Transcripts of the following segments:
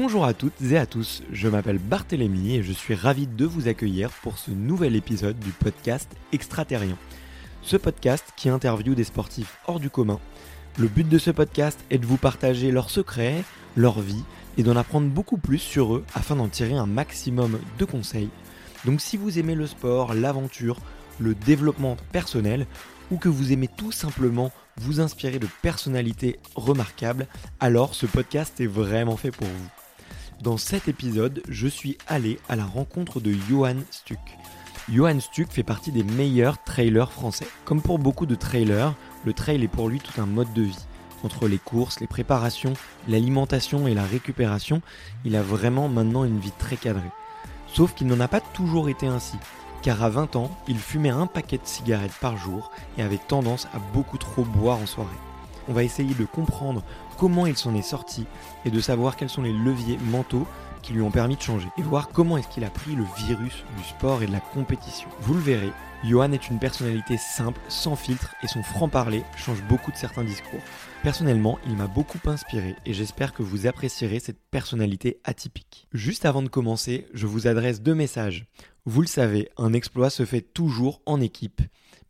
Bonjour à toutes et à tous, je m'appelle Barthélémy et je suis ravi de vous accueillir pour ce nouvel épisode du podcast Extraterrien. Ce podcast qui interviewe des sportifs hors du commun. Le but de ce podcast est de vous partager leurs secrets, leur vie et d'en apprendre beaucoup plus sur eux afin d'en tirer un maximum de conseils. Donc si vous aimez le sport, l'aventure, le développement personnel ou que vous aimez tout simplement vous inspirer de personnalités remarquables, alors ce podcast est vraiment fait pour vous. Dans cet épisode, je suis allé à la rencontre de Johan Stuck. Johan Stuck fait partie des meilleurs trailers français. Comme pour beaucoup de trailers, le trail est pour lui tout un mode de vie. Entre les courses, les préparations, l'alimentation et la récupération, il a vraiment maintenant une vie très cadrée. Sauf qu'il n'en a pas toujours été ainsi, car à 20 ans, il fumait un paquet de cigarettes par jour et avait tendance à beaucoup trop boire en soirée. On va essayer de comprendre comment il s'en est sorti et de savoir quels sont les leviers mentaux qui lui ont permis de changer et voir comment est-ce qu'il a pris le virus du sport et de la compétition. Vous le verrez, Johan est une personnalité simple, sans filtre et son franc-parler change beaucoup de certains discours. Personnellement, il m'a beaucoup inspiré et j'espère que vous apprécierez cette personnalité atypique. Juste avant de commencer, je vous adresse deux messages. Vous le savez, un exploit se fait toujours en équipe,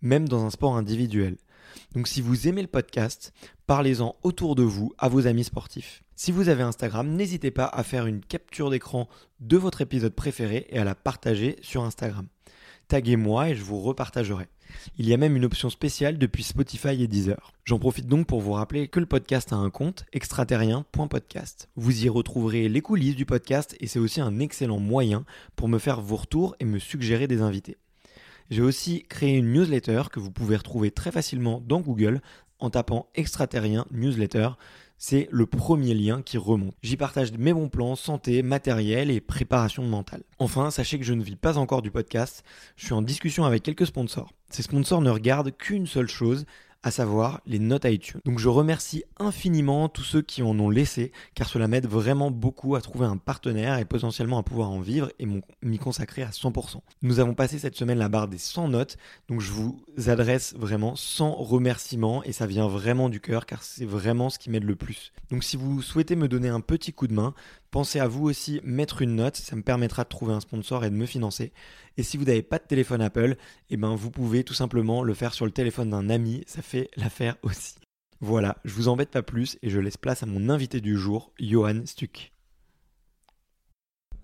même dans un sport individuel. Donc si vous aimez le podcast, parlez-en autour de vous à vos amis sportifs. Si vous avez Instagram, n'hésitez pas à faire une capture d'écran de votre épisode préféré et à la partager sur Instagram. Taguez-moi et je vous repartagerai. Il y a même une option spéciale depuis Spotify et Deezer. J'en profite donc pour vous rappeler que le podcast a un compte extraterrien.podcast. Vous y retrouverez les coulisses du podcast et c'est aussi un excellent moyen pour me faire vos retours et me suggérer des invités. J'ai aussi créé une newsletter que vous pouvez retrouver très facilement dans Google en tapant extraterrien newsletter. C'est le premier lien qui remonte. J'y partage mes bons plans santé, matériel et préparation mentale. Enfin, sachez que je ne vis pas encore du podcast. Je suis en discussion avec quelques sponsors. Ces sponsors ne regardent qu'une seule chose, à savoir les notes iTunes. Donc je remercie infiniment tous ceux qui en ont laissé, car cela m'aide vraiment beaucoup à trouver un partenaire et potentiellement à pouvoir en vivre et m'y consacrer à 100%. Nous avons passé cette semaine la barre des 100 notes, donc je vous adresse vraiment 100 remerciements et ça vient vraiment du cœur, car c'est vraiment ce qui m'aide le plus. Donc si vous souhaitez me donner un petit coup de main, Pensez à vous aussi mettre une note, ça me permettra de trouver un sponsor et de me financer. Et si vous n'avez pas de téléphone Apple, eh ben vous pouvez tout simplement le faire sur le téléphone d'un ami, ça fait l'affaire aussi. Voilà, je vous embête pas plus et je laisse place à mon invité du jour, Johan Stuck.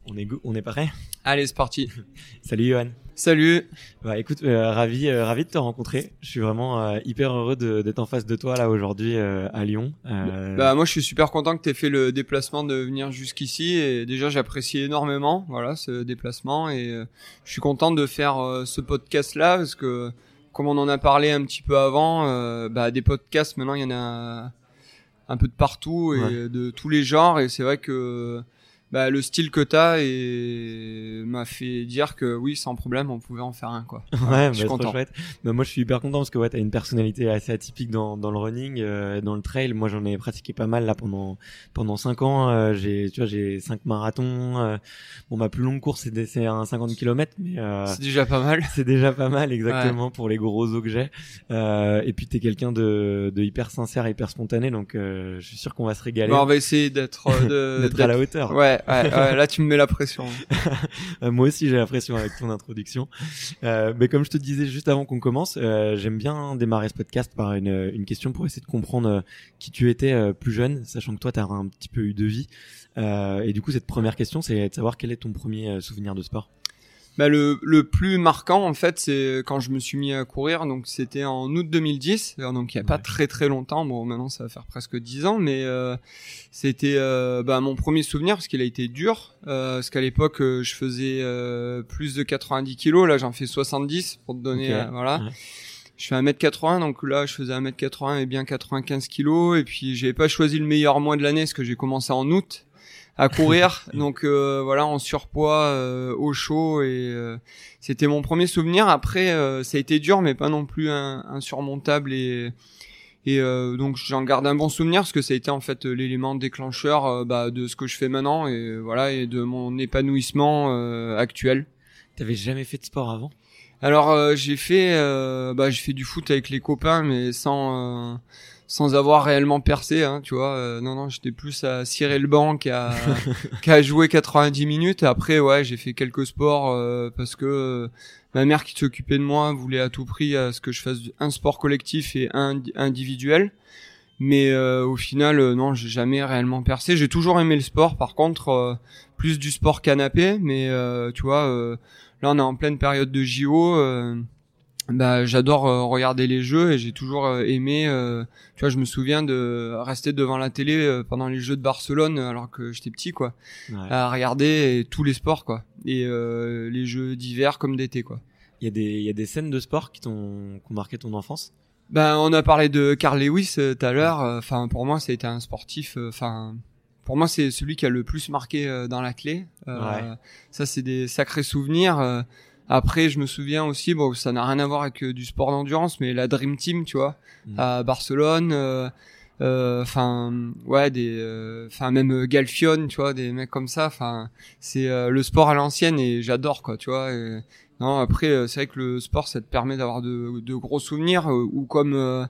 On est, on est prêt Allez, c'est parti. Salut Johan. Salut. Bah écoute, euh, ravi, euh, ravi de te rencontrer. Je suis vraiment euh, hyper heureux d'être en face de toi là aujourd'hui à Lyon. Bah moi, je suis super content que tu aies fait le déplacement de venir jusqu'ici et déjà j'apprécie énormément voilà ce déplacement et je suis content de faire ce podcast là parce que comme on en a parlé un petit peu avant, bah des podcasts maintenant il y en a un peu de partout et de tous les genres et c'est vrai que bah, le style que t'as et m'a fait dire que oui, sans problème, on pouvait en faire un quoi. Ouais, je suis bah, content. Chouette. Bah, moi, je suis hyper content parce que ouais, t'as une personnalité assez atypique dans, dans le running, euh, dans le trail. Moi, j'en ai pratiqué pas mal là pendant pendant cinq ans. Euh, j'ai, tu vois, j'ai cinq marathons. Euh, bon, ma plus longue course c'est un 50 km, mais euh, c'est déjà pas mal. C'est déjà pas mal, exactement pour les gros os que j'ai. et puis t'es quelqu'un de, de hyper sincère, hyper spontané, donc je suis sûr qu'on va se régaler. Bon, on va essayer d'être d'être à la hauteur. Ouais, ouais, là tu me mets la pression. Euh, moi aussi j'ai la pression avec ton introduction. Euh, mais comme je te disais juste avant qu'on commence, euh, j'aime bien démarrer ce podcast par une, une question pour essayer de comprendre euh, qui tu étais euh, plus jeune, sachant que toi tu as un petit peu eu de vie. et du coup cette première question c'est de savoir quel est ton premier souvenir de sport? Bah, le, le plus marquant en fait c'est quand je me suis mis à courir donc c'était en août 2010 donc il y a pas très très longtemps. Bon maintenant ça va faire presque 10 ans mais euh, c'était euh, bah, mon premier souvenir parce qu'il a été dur euh, parce qu'à l'époque euh, je faisais euh, plus de 90 kilos. Là j'en fais 70 pour te donner voilà. Ouais. Je fais 1m80 donc là je faisais 1m80 et bien 95 kilos. Et puis j'avais pas choisi le meilleur mois de l'année parce que j'ai commencé en août à courir. Donc euh, voilà en surpoids euh, au chaud. Et euh, c'était mon premier souvenir. Après euh, ça a été dur mais pas non plus insurmontable. Et et euh, donc j'en garde un bon souvenir parce que ça a été en fait l'élément déclencheur euh, bah, de ce que je fais maintenant et voilà et de mon épanouissement euh, actuel. T'avais jamais fait de sport avant? Alors euh, j'ai fait euh, bah j'ai fait du foot avec les copains mais sans euh, sans avoir réellement percé hein, tu vois. Euh, non non j'étais plus à cirer le banc qu'à qu'à jouer 90 minutes. Après ouais j'ai fait quelques sports euh, parce que ma mère qui s'occupait de moi voulait à tout prix à ce que je fasse un sport collectif et un individuel. Mais euh, au final non j'ai jamais réellement percé. J'ai toujours aimé le sport. Par contre euh, plus du sport canapé. Mais euh, tu vois euh, là on est en pleine période de JO euh, bah j'adore euh, regarder les jeux et j'ai toujours euh, aimé euh, tu vois je me souviens de rester devant la télé pendant les jeux de Barcelone alors que j'étais petit quoi Ouais. à regarder tous les sports quoi et les jeux d'hiver comme d'été quoi Il y a des il y a des scènes de sport qui t'ont qui ont marqué ton enfance? Ben, on a parlé de Carl Lewis tout à l'heure. Enfin, pour moi, été un sportif. Enfin, pour moi, c'est celui qui a le plus marqué euh, dans la clé. Euh, Ouais. Ça, c'est des sacrés souvenirs. euh. après, je me souviens aussi, bon, ça n'a rien à voir avec euh, du sport d'endurance, mais la Dream Team, tu vois, Mhm. à Barcelone. euh, euh, Enfin, ouais, des, euh, enfin même Galfione, tu vois, des mecs comme ça. Enfin, c'est euh, le sport à l'ancienne et j'adore, quoi, tu vois. et- non, après, euh, c'est vrai que le sport, ça te permet d'avoir de, de gros souvenirs. euh, ou comme euh,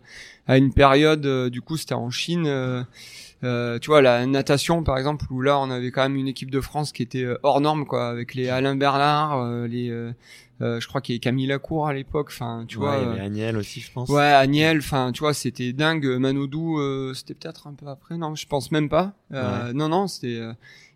à une période, euh, du coup, c'était en Chine. euh, tu vois, la natation, par exemple, où là, on avait quand même une équipe de France qui était hors norme, quoi, avec les Alain Bernard, les, euh, je crois qu'il y avait Camille Lacour à l'époque. Enfin, tu Ouais, vois. il y avait Agnel aussi je pense Ouais, Agnel, enfin, tu vois, c'était dingue. Manodou, euh, c'était peut-être un peu après, non, je pense même pas. Euh, Non, non, c'était euh,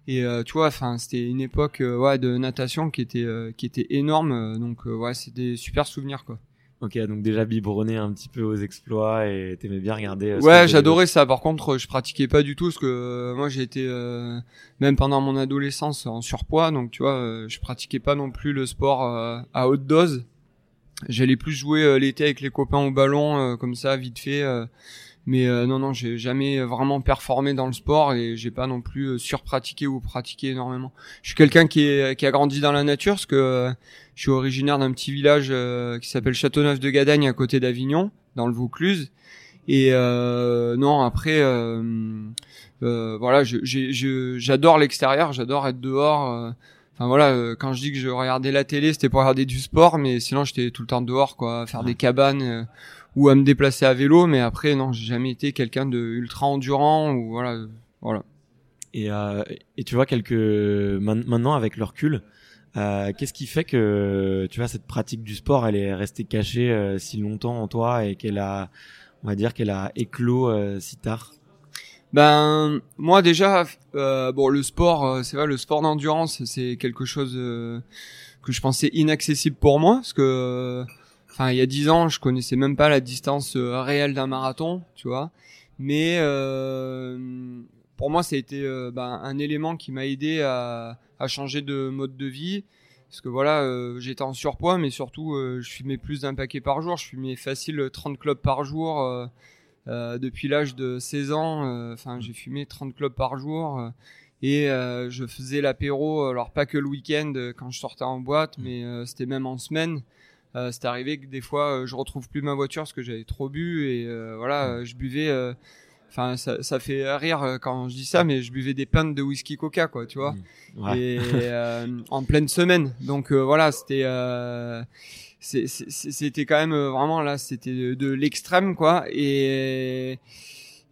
et euh, tu vois, enfin, c'était une époque, euh, ouais, de natation qui était euh, qui était énorme. euh, donc euh, ouais, c'est des super souvenirs quoi. Ok, donc déjà biberonné un petit peu aux exploits et t'aimais bien regarder. Ouais, j'adorais ça. Par contre, je pratiquais pas du tout parce que euh, moi j'ai été euh, même pendant mon adolescence en surpoids, donc tu vois, je pratiquais pas non plus le sport euh, à haute dose. J'allais plus jouer l'été avec les copains au ballon euh, comme ça, vite fait. Mais euh, non, non, j'ai jamais vraiment performé dans le sport et j'ai pas non plus euh, surpratiqué ou pratiqué énormément. Je suis quelqu'un qui, est, qui a grandi dans la nature parce que euh, je suis originaire d'un petit village euh, qui s'appelle Châteauneuf de Gadagne à côté d'Avignon, dans le Vaucluse. Et euh, non, après, euh, euh, voilà, j'adore l'extérieur, j'adore être dehors. Enfin voilà, quand je dis que je regardais la télé, c'était pour regarder du sport, mais sinon j'étais tout le temps dehors, quoi, faire des cabanes ou à me déplacer à vélo. Mais après, non, j'ai jamais été quelqu'un de ultra endurant ou voilà, voilà. Et, euh, et tu vois, quelques maintenant avec le recul, euh, qu'est-ce qui fait que tu vois cette pratique du sport, elle est restée cachée euh, si longtemps en toi et qu'elle a, on va dire qu'elle a éclos euh, si tard? Ben moi déjà, euh, bon le sport, euh, c'est vrai, le sport d'endurance, c'est quelque chose euh, que je pensais inaccessible pour moi, parce que, euh, enfin il y a dix ans, je connaissais même pas la distance euh, réelle d'un marathon, tu vois. Mais euh, pour moi, ça a été euh, ben, un élément qui m'a aidé à, à changer de mode de vie. Parce que voilà, euh, j'étais en surpoids, mais surtout, je fumais plus d'un paquet par jour. Je fumais facile 30 clubs par jour. depuis l'âge de 16 ans, enfin j'ai fumé 30 clubs par jour et je faisais l'apéro, alors pas que le week-end quand je sortais en boîte, mais euh, c'était même en semaine. Euh, c'est arrivé que des fois euh, je retrouve plus ma voiture parce que j'avais trop bu et euh, voilà, euh, je buvais. euh, Enfin, ça, ça fait rire quand je dis ça, mais je buvais des pintes de whisky Coca, quoi, tu vois Ouais. et euh, en pleine semaine. Donc euh, voilà, c'était euh, c'était quand même vraiment là, c'était de, de l'extrême quoi. Et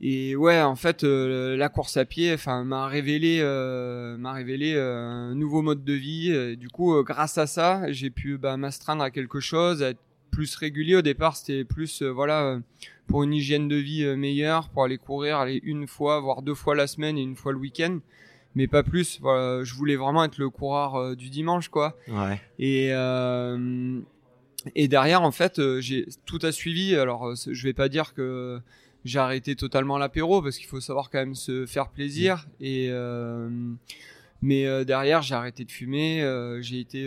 et ouais, en fait, euh, la course à pied, enfin, m'a révélé euh, m'a révélé euh, un nouveau mode de vie. Et du coup, grâce à ça, j'ai pu bah, m'astreindre à quelque chose, être plus régulier. Au départ, c'était plus voilà pour une hygiène de vie meilleure, pour aller courir, aller une fois, voire deux fois la semaine et une fois le week-end. mais pas plus. Voilà, je voulais vraiment être le coureur du dimanche, quoi. Ouais. Et et derrière, en fait, j'ai tout a suivi. Alors, je vais pas dire que j'ai arrêté totalement l'apéro parce qu'il faut savoir quand même se faire plaisir et mais derrière j'ai arrêté de fumer j'ai été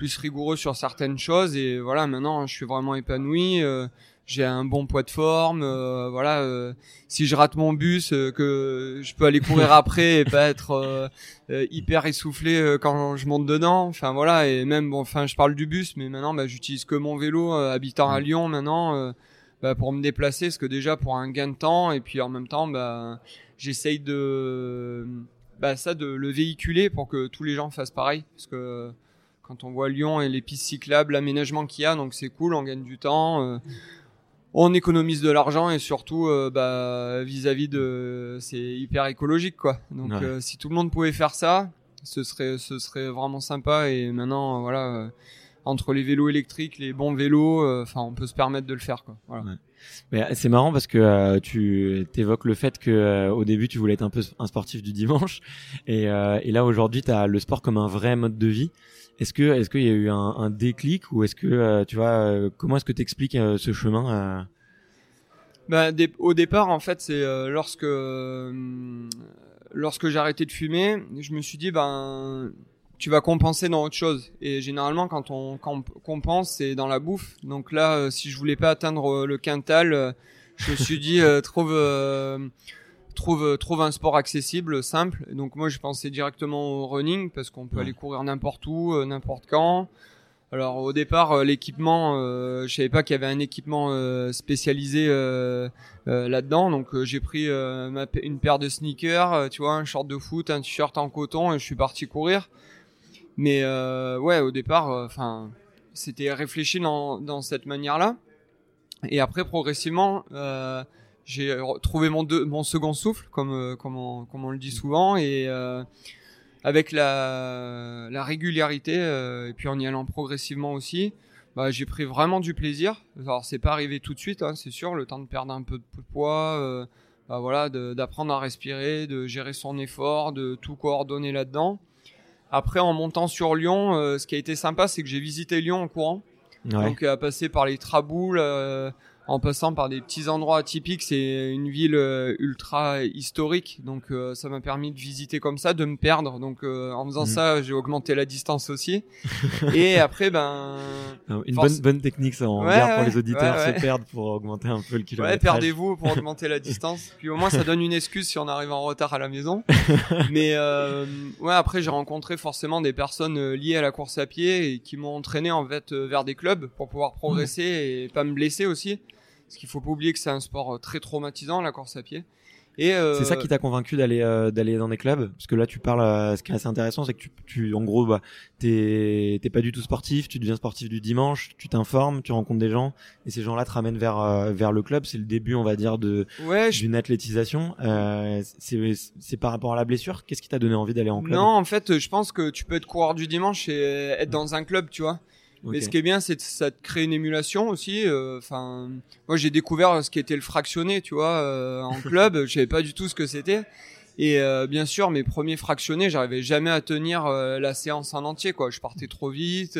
plus rigoureux sur certaines choses et voilà maintenant je suis vraiment épanoui euh, j'ai un bon poids de forme euh, voilà euh, si je rate mon bus que je peux aller courir après et pas être hyper essoufflé quand je monte dedans enfin voilà et même bon enfin je parle du bus mais maintenant bah, j'utilise que mon vélo habitant à Lyon maintenant bah, pour me déplacer parce que déjà pour un gain de temps et puis en même temps bah j'essaye de bah ça de le véhiculer pour que tous les gens fassent pareil parce que quand on voit Lyon et les pistes cyclables, l'aménagement qu'il y a, donc c'est cool, on gagne du temps, euh, on économise de l'argent et surtout euh, bah, vis-à-vis de, c'est hyper écologique quoi. Donc euh, si tout le monde pouvait faire ça, ce serait, ce serait vraiment sympa. Et maintenant, voilà, entre les vélos électriques, les bons vélos, enfin, on peut se permettre de le faire quoi. Voilà. Mais c'est marrant parce que tu évoques le fait que au début tu voulais être un peu un sportif du dimanche et, et là aujourd'hui tu as le sport comme un vrai mode de vie. Est-ce que est-ce qu'il y a eu un, un déclic ou est-ce que euh, tu vois euh, comment est-ce que tu expliques euh, ce chemin bah, au départ en fait c'est lorsque lorsque j'ai arrêté de fumer, je me suis dit ben tu vas compenser dans autre chose et généralement quand on compense c'est dans la bouffe. Donc là si je voulais pas atteindre le quintal, je me suis dit trouve trouve trouve un sport accessible, simple. donc moi je pensais directement au running parce qu'on peut aller courir n'importe où, euh, n'importe quand. Alors au départ euh, l'équipement, euh, je savais pas qu'il y avait un équipement euh, spécialisé là-dedans, donc j'ai pris ma, une paire de sneakers, tu vois, un short de foot, un t-shirt en coton et je suis parti courir. Mais ouais, au départ, enfin, c'était réfléchi dans, dans cette manière-là. Et après progressivement, j'ai trouvé mon, mon second souffle, comme, euh, comme, on, comme on le dit souvent, et euh, avec la, la régularité, euh, et puis en y allant progressivement aussi, bah, j'ai pris vraiment du plaisir. Alors c'est pas arrivé tout de suite, hein, c'est sûr, le temps de perdre un peu de poids, bah, voilà, d'apprendre à respirer, de gérer son effort, de tout coordonner là-dedans. Après, en montant sur Lyon, ce qui a été sympa, c'est que j'ai visité Lyon en courant. Donc à passer par les Traboules, en passant par des petits endroits atypiques. C'est une ville euh, ultra historique, donc euh, ça m'a permis de visiter comme ça, de me perdre. Donc euh, en faisant mhm. ça, j'ai augmenté la distance aussi. et après, ben une bonne bonne technique ça, on ouais, pour les auditeurs se perdre pour augmenter un peu le kilomètre. Ouais, perdez-vous pour augmenter la distance. Puis au moins ça donne une excuse si on arrive en retard à la maison. Mais ouais, après j'ai rencontré forcément des personnes liées à la course à pied et qui m'ont entraîné en fait vers des clubs pour pouvoir progresser et pas me blesser aussi. Parce qu'il faut pas oublier que c'est un sport euh, très traumatisant, la course à pied. Et euh... c'est ça qui t'a convaincu d'aller euh, d'aller dans des clubs? Parce que là tu parles euh, ce qui est assez intéressant c'est que tu, tu en gros bah t'es pas du tout sportif tu deviens sportif du dimanche tu t'informes tu rencontres des gens et ces gens-là te ramènent vers vers le club. C'est le début on va dire de ouais, d'une athlétisation. C'est par rapport à la blessure? Qu'est-ce qui t'a donné envie d'aller en club? Non en fait je pense que tu peux être coureur du dimanche et être dans un club tu vois mais ce qui est bien, c'est que ça te crée une émulation aussi. Euh, enfin, moi j'ai découvert ce qui était le fractionné, tu vois, euh, en club. Je savais pas du tout ce que c'était. Et euh, bien sûr, mes premiers fractionnés, j'arrivais jamais à tenir la séance en entier, quoi. Je partais trop vite.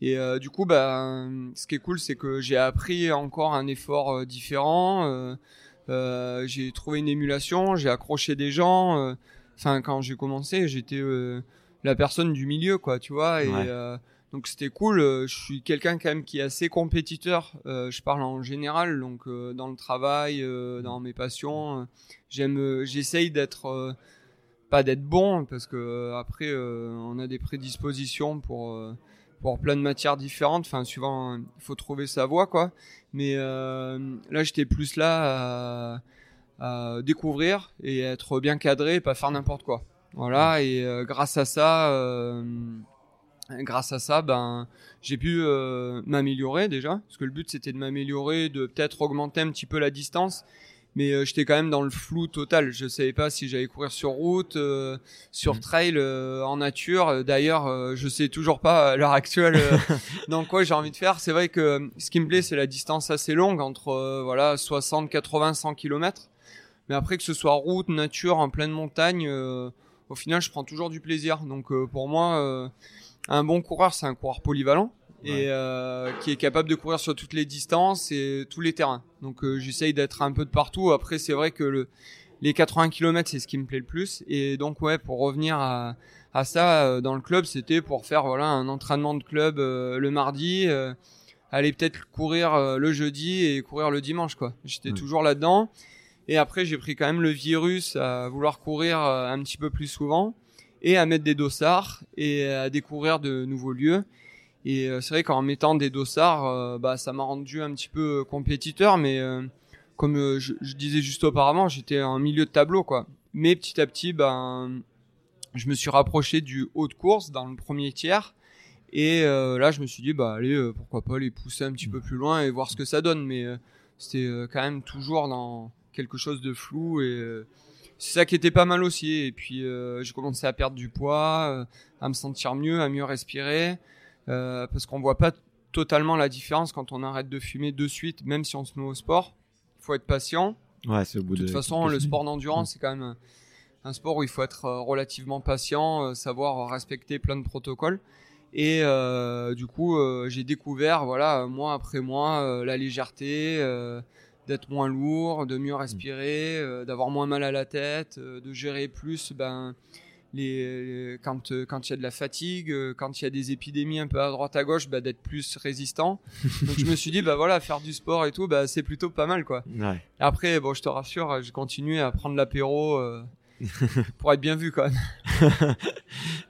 et du coup, bah, ce qui est cool, c'est que j'ai appris encore un effort différent. j'ai trouvé une émulation, j'ai accroché des gens. Enfin, quand j'ai commencé, j'étais la personne du milieu, quoi, tu vois. Et donc c'était cool. Euh, je suis quelqu'un quand même qui est assez compétiteur. Euh, je parle en général, donc euh, dans le travail, dans mes passions. J'aime, j'essaye d'être pas d'être bon parce que après on a des prédispositions pour pour plein de matières différentes. Enfin, suivant, il faut trouver sa voie, quoi. Mais là, j'étais plus là à, à, découvrir et être bien cadré, et pas faire n'importe quoi. Voilà. Et grâce à ça grâce à ça, ben, j'ai pu euh, m'améliorer déjà, parce que le but c'était de m'améliorer, de peut-être augmenter un petit peu la distance, mais euh, j'étais quand même dans le flou total. Je savais pas si j'allais courir sur route, euh, sur mmh. trail, en nature. D'ailleurs, je sais toujours pas à l'heure actuelle dans quoi j'ai envie de faire. C'est vrai que ce qui me plaît, c'est la distance assez longue, entre voilà 60, 80, 100 km. Mais après que ce soit route, nature, en pleine montagne, au final, je prends toujours du plaisir. Donc pour moi, un bon coureur, c'est un coureur polyvalent et euh, qui est capable de courir sur toutes les distances et tous les terrains. Donc euh, j'essaye d'être un peu de partout. Après c'est vrai que le, les 80 km c'est ce qui me plaît le plus et donc ouais pour revenir à, à ça euh, dans le club c'était pour faire voilà un entraînement de club euh, le mardi, aller peut-être courir le jeudi et courir le dimanche quoi. J'étais toujours là-dedans et après j'ai pris quand même le virus à vouloir courir un petit peu plus souvent et à mettre des dossards et à découvrir de nouveaux lieux. Et euh, c'est vrai qu'en mettant des dossards, euh, bah, ça m'a rendu un petit peu euh, compétiteur, mais comme je, disais juste auparavant, j'étais en milieu de tableau, quoi. Mais petit à petit, ben, je me suis rapproché du haut de course dans le premier tiers. Et là, je me suis dit, bah, allez, pourquoi pas les pousser un petit peu plus loin et voir ce que ça donne. Mais c'était quand même toujours dans quelque chose de flou c'est ça qui était pas mal aussi. Et puis, j'ai commencé à perdre du poids, à me sentir mieux, à mieux respirer. Euh, parce qu'on voit pas totalement la différence quand on arrête de fumer de suite, même si on se met au sport. Il faut être patient. Ouais, c'est au bout de, toute façon, le sport d'endurance, c'est quand même un sport où il faut être euh, relativement patient, euh, savoir respecter plein de protocoles. Et euh, du coup, j'ai découvert, voilà, mois après mois, la légèreté, d'être moins lourd, de mieux respirer, d'avoir moins mal à la tête, de gérer plus ben, les, quand euh, quand il y a de la fatigue, euh, quand il y a des épidémies un peu à droite à gauche, bah, d'être plus résistant. Donc je me suis dit bah voilà faire du sport et tout, bah c'est plutôt pas mal quoi. Ouais. Après bon je te rassure, j'ai continué à prendre l'apéro. Euh, pour être bien vu quand même.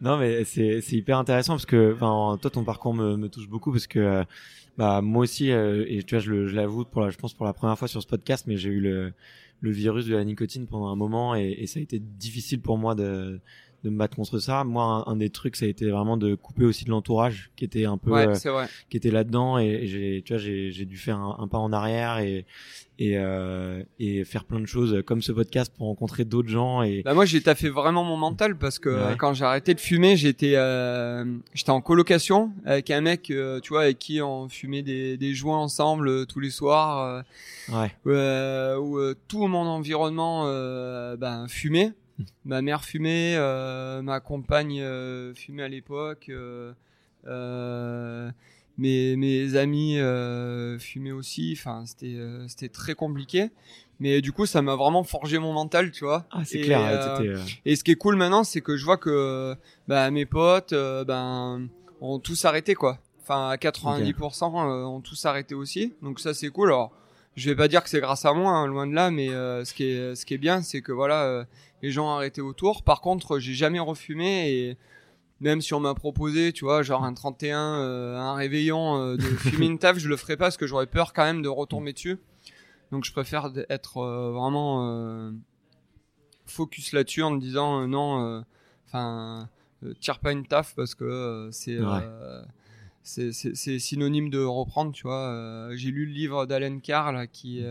non mais c'est c'est hyper intéressant parce que toi ton parcours me, me touche beaucoup parce que bah moi aussi et tu vois je, je l'avoue pour la, je pense pour la première fois sur ce podcast mais j'ai eu le le virus de la nicotine pendant un moment et, et ça a été difficile pour moi de de me battre contre ça. Moi, un, des trucs, ça a été vraiment de couper aussi de l'entourage qui était un peu, ouais, euh, qui était là-dedans et, j'ai, tu vois, j'ai, dû faire un, pas en arrière et et euh, et faire plein de choses comme ce podcast pour rencontrer d'autres gens et. Bah moi, j'ai taffé vraiment mon mental parce que quand j'ai arrêté de fumer, j'étais euh, j'étais en colocation avec un mec, euh, tu vois, avec qui on fumait des des joints ensemble tous les soirs. ouais. où tout mon environnement ben fumait ma mère fumait, euh, ma compagne euh, fumait à l'époque, euh, mes, mes amis fumaient aussi. Enfin, c'était très compliqué. Mais du coup, ça m'a vraiment forgé mon mental, tu vois. Ah, c'est clair. et ce qui est cool maintenant, c'est que je vois que bah, mes potes, ben, ont tous arrêté, quoi. Enfin, à 90%, ont tous arrêté aussi. Donc ça, c'est cool. Alors, je vais pas dire que c'est grâce à moi, hein, loin de là, mais ce qui est ce qui est bien, c'est que voilà, les gens arrêtaient autour. Par contre, j'ai jamais refumé et même si on m'a proposé, tu vois, genre un 31, euh, un réveillon euh, de fumer une taf, je le ferais pas parce que j'aurais peur quand même de retomber dessus. Donc je préfère être euh, vraiment focus là-dessus en me disant non, enfin, tire pas une taf parce que c'est c'est synonyme de reprendre, tu vois. J'ai lu le livre d'Alan Carr qui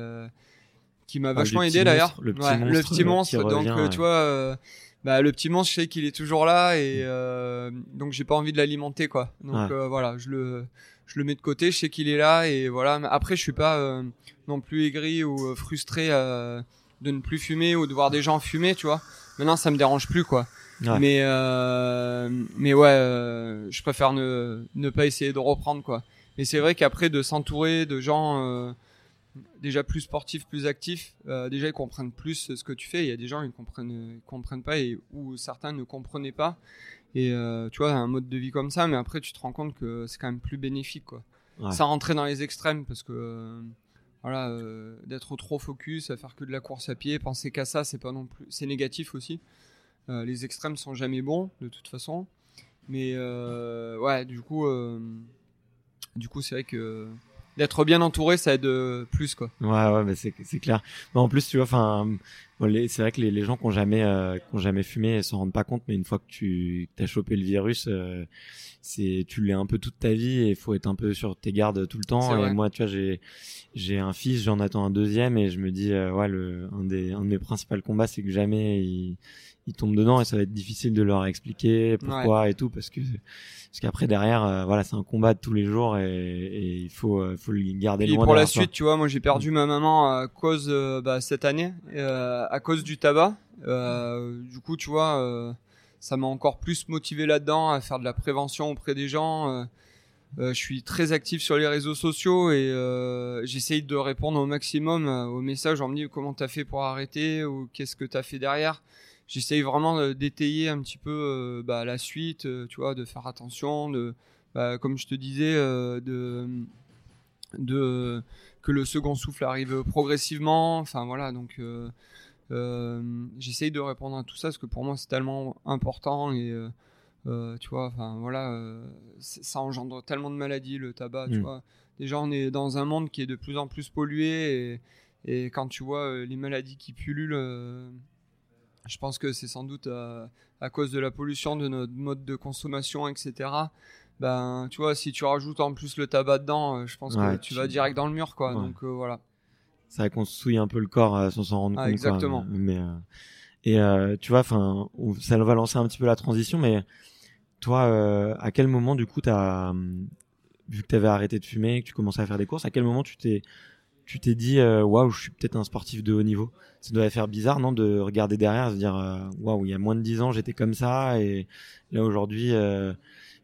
qui m'a ah, vachement aidé d'ailleurs. Le petit monstre. Le petit monstre donc euh, tu vois, euh, bah, le petit monstre, je sais qu'il est toujours là et euh, donc j'ai pas envie de l'alimenter quoi. Donc voilà, je le je le mets de côté, je sais qu'il est là et voilà. Après, je suis pas non plus aigri ou frustré de ne plus fumer ou de voir des gens fumer, tu vois. Maintenant, ça me dérange plus quoi. Mais mais ouais, je préfère ne ne pas essayer de reprendre quoi. Et c'est vrai qu'après de s'entourer de gens déjà plus sportifs, plus actifs, euh, déjà ils comprennent plus ce que tu fais. Il y a des gens ils comprennent, comprennent pas et ou certains ne comprenaient pas. Et euh, tu vois un mode de vie comme ça, mais après tu te rends compte que c'est quand même plus bénéfique quoi. Sans rentrer dans les extrêmes parce que euh, voilà d'être trop focus à faire que de la course à pied, penser qu'à ça, c'est pas non plus, c'est négatif aussi. Les extrêmes sont jamais bons de toute façon. Mais ouais, du coup, du coup c'est vrai que d'être bien entouré ça aide euh, plus quoi. Ouais ouais mais c'est c'est clair. Mais en plus tu vois enfin c'est vrai que les, les gens qui ont jamais euh, qui ont jamais fumé s'en rendent pas compte mais une fois que tu as chopé le virus euh, c'est tu l'es un peu toute ta vie et il faut être un peu sur tes gardes tout le temps. Et moi tu vois j'ai j'ai un fils j'en attends un deuxième et je me dis euh, ouais le un des un de mes principaux combats c'est que jamais il ils tombent dedans et ça va être difficile de leur expliquer pourquoi et tout parce que parce qu'après derrière euh, voilà c'est un combat de tous les jours et, et il faut euh, faut le garder et pour la suite tu vois moi j'ai perdu ma maman à cause euh, bah, cette année à cause du tabac. du coup, tu vois, ça m'a encore plus motivé là-dedans à faire de la prévention auprès des gens. je suis très actif sur les réseaux sociaux et j'essaye de répondre au maximum aux messages. On me dit comment t'as fait pour arrêter ou qu'est-ce que t'as fait derrière j'essaye vraiment d'étayer un petit peu euh, bah, la suite, euh, tu vois, de faire attention, de, bah, comme je te disais, euh, de, de que le second souffle arrive progressivement. Enfin voilà, donc j'essaye de répondre à tout ça parce que pour moi c'est tellement important et tu vois, enfin voilà, ça engendre tellement de maladies le tabac, tu mm. vois. Déjà on est dans un monde qui est de plus en plus pollué et, et quand tu vois les maladies qui pullulent je pense que c'est sans doute euh, à, cause de la pollution de notre mode de consommation, etc. Ben, tu vois, si tu rajoutes en plus le tabac dedans, euh, je pense que tu, vas direct dans le mur, quoi. Donc euh, voilà. Ça souille un peu le corps sans s'en rendre ah, compte. Exactement. Mais et tu vois, enfin, ça va lancer un petit peu la transition, mais toi, à quel moment du coup, as, vu que tu avais arrêté de fumer, que tu commençais à faire des courses, à quel moment tu t'es tu t'es dit waouh, je suis peut-être un sportif de haut niveau ça doit faire bizarre, non, de regarder derrière, se dire euh, waouh, il y a moins de 10 ans, j'étais comme ça, et là aujourd'hui, euh,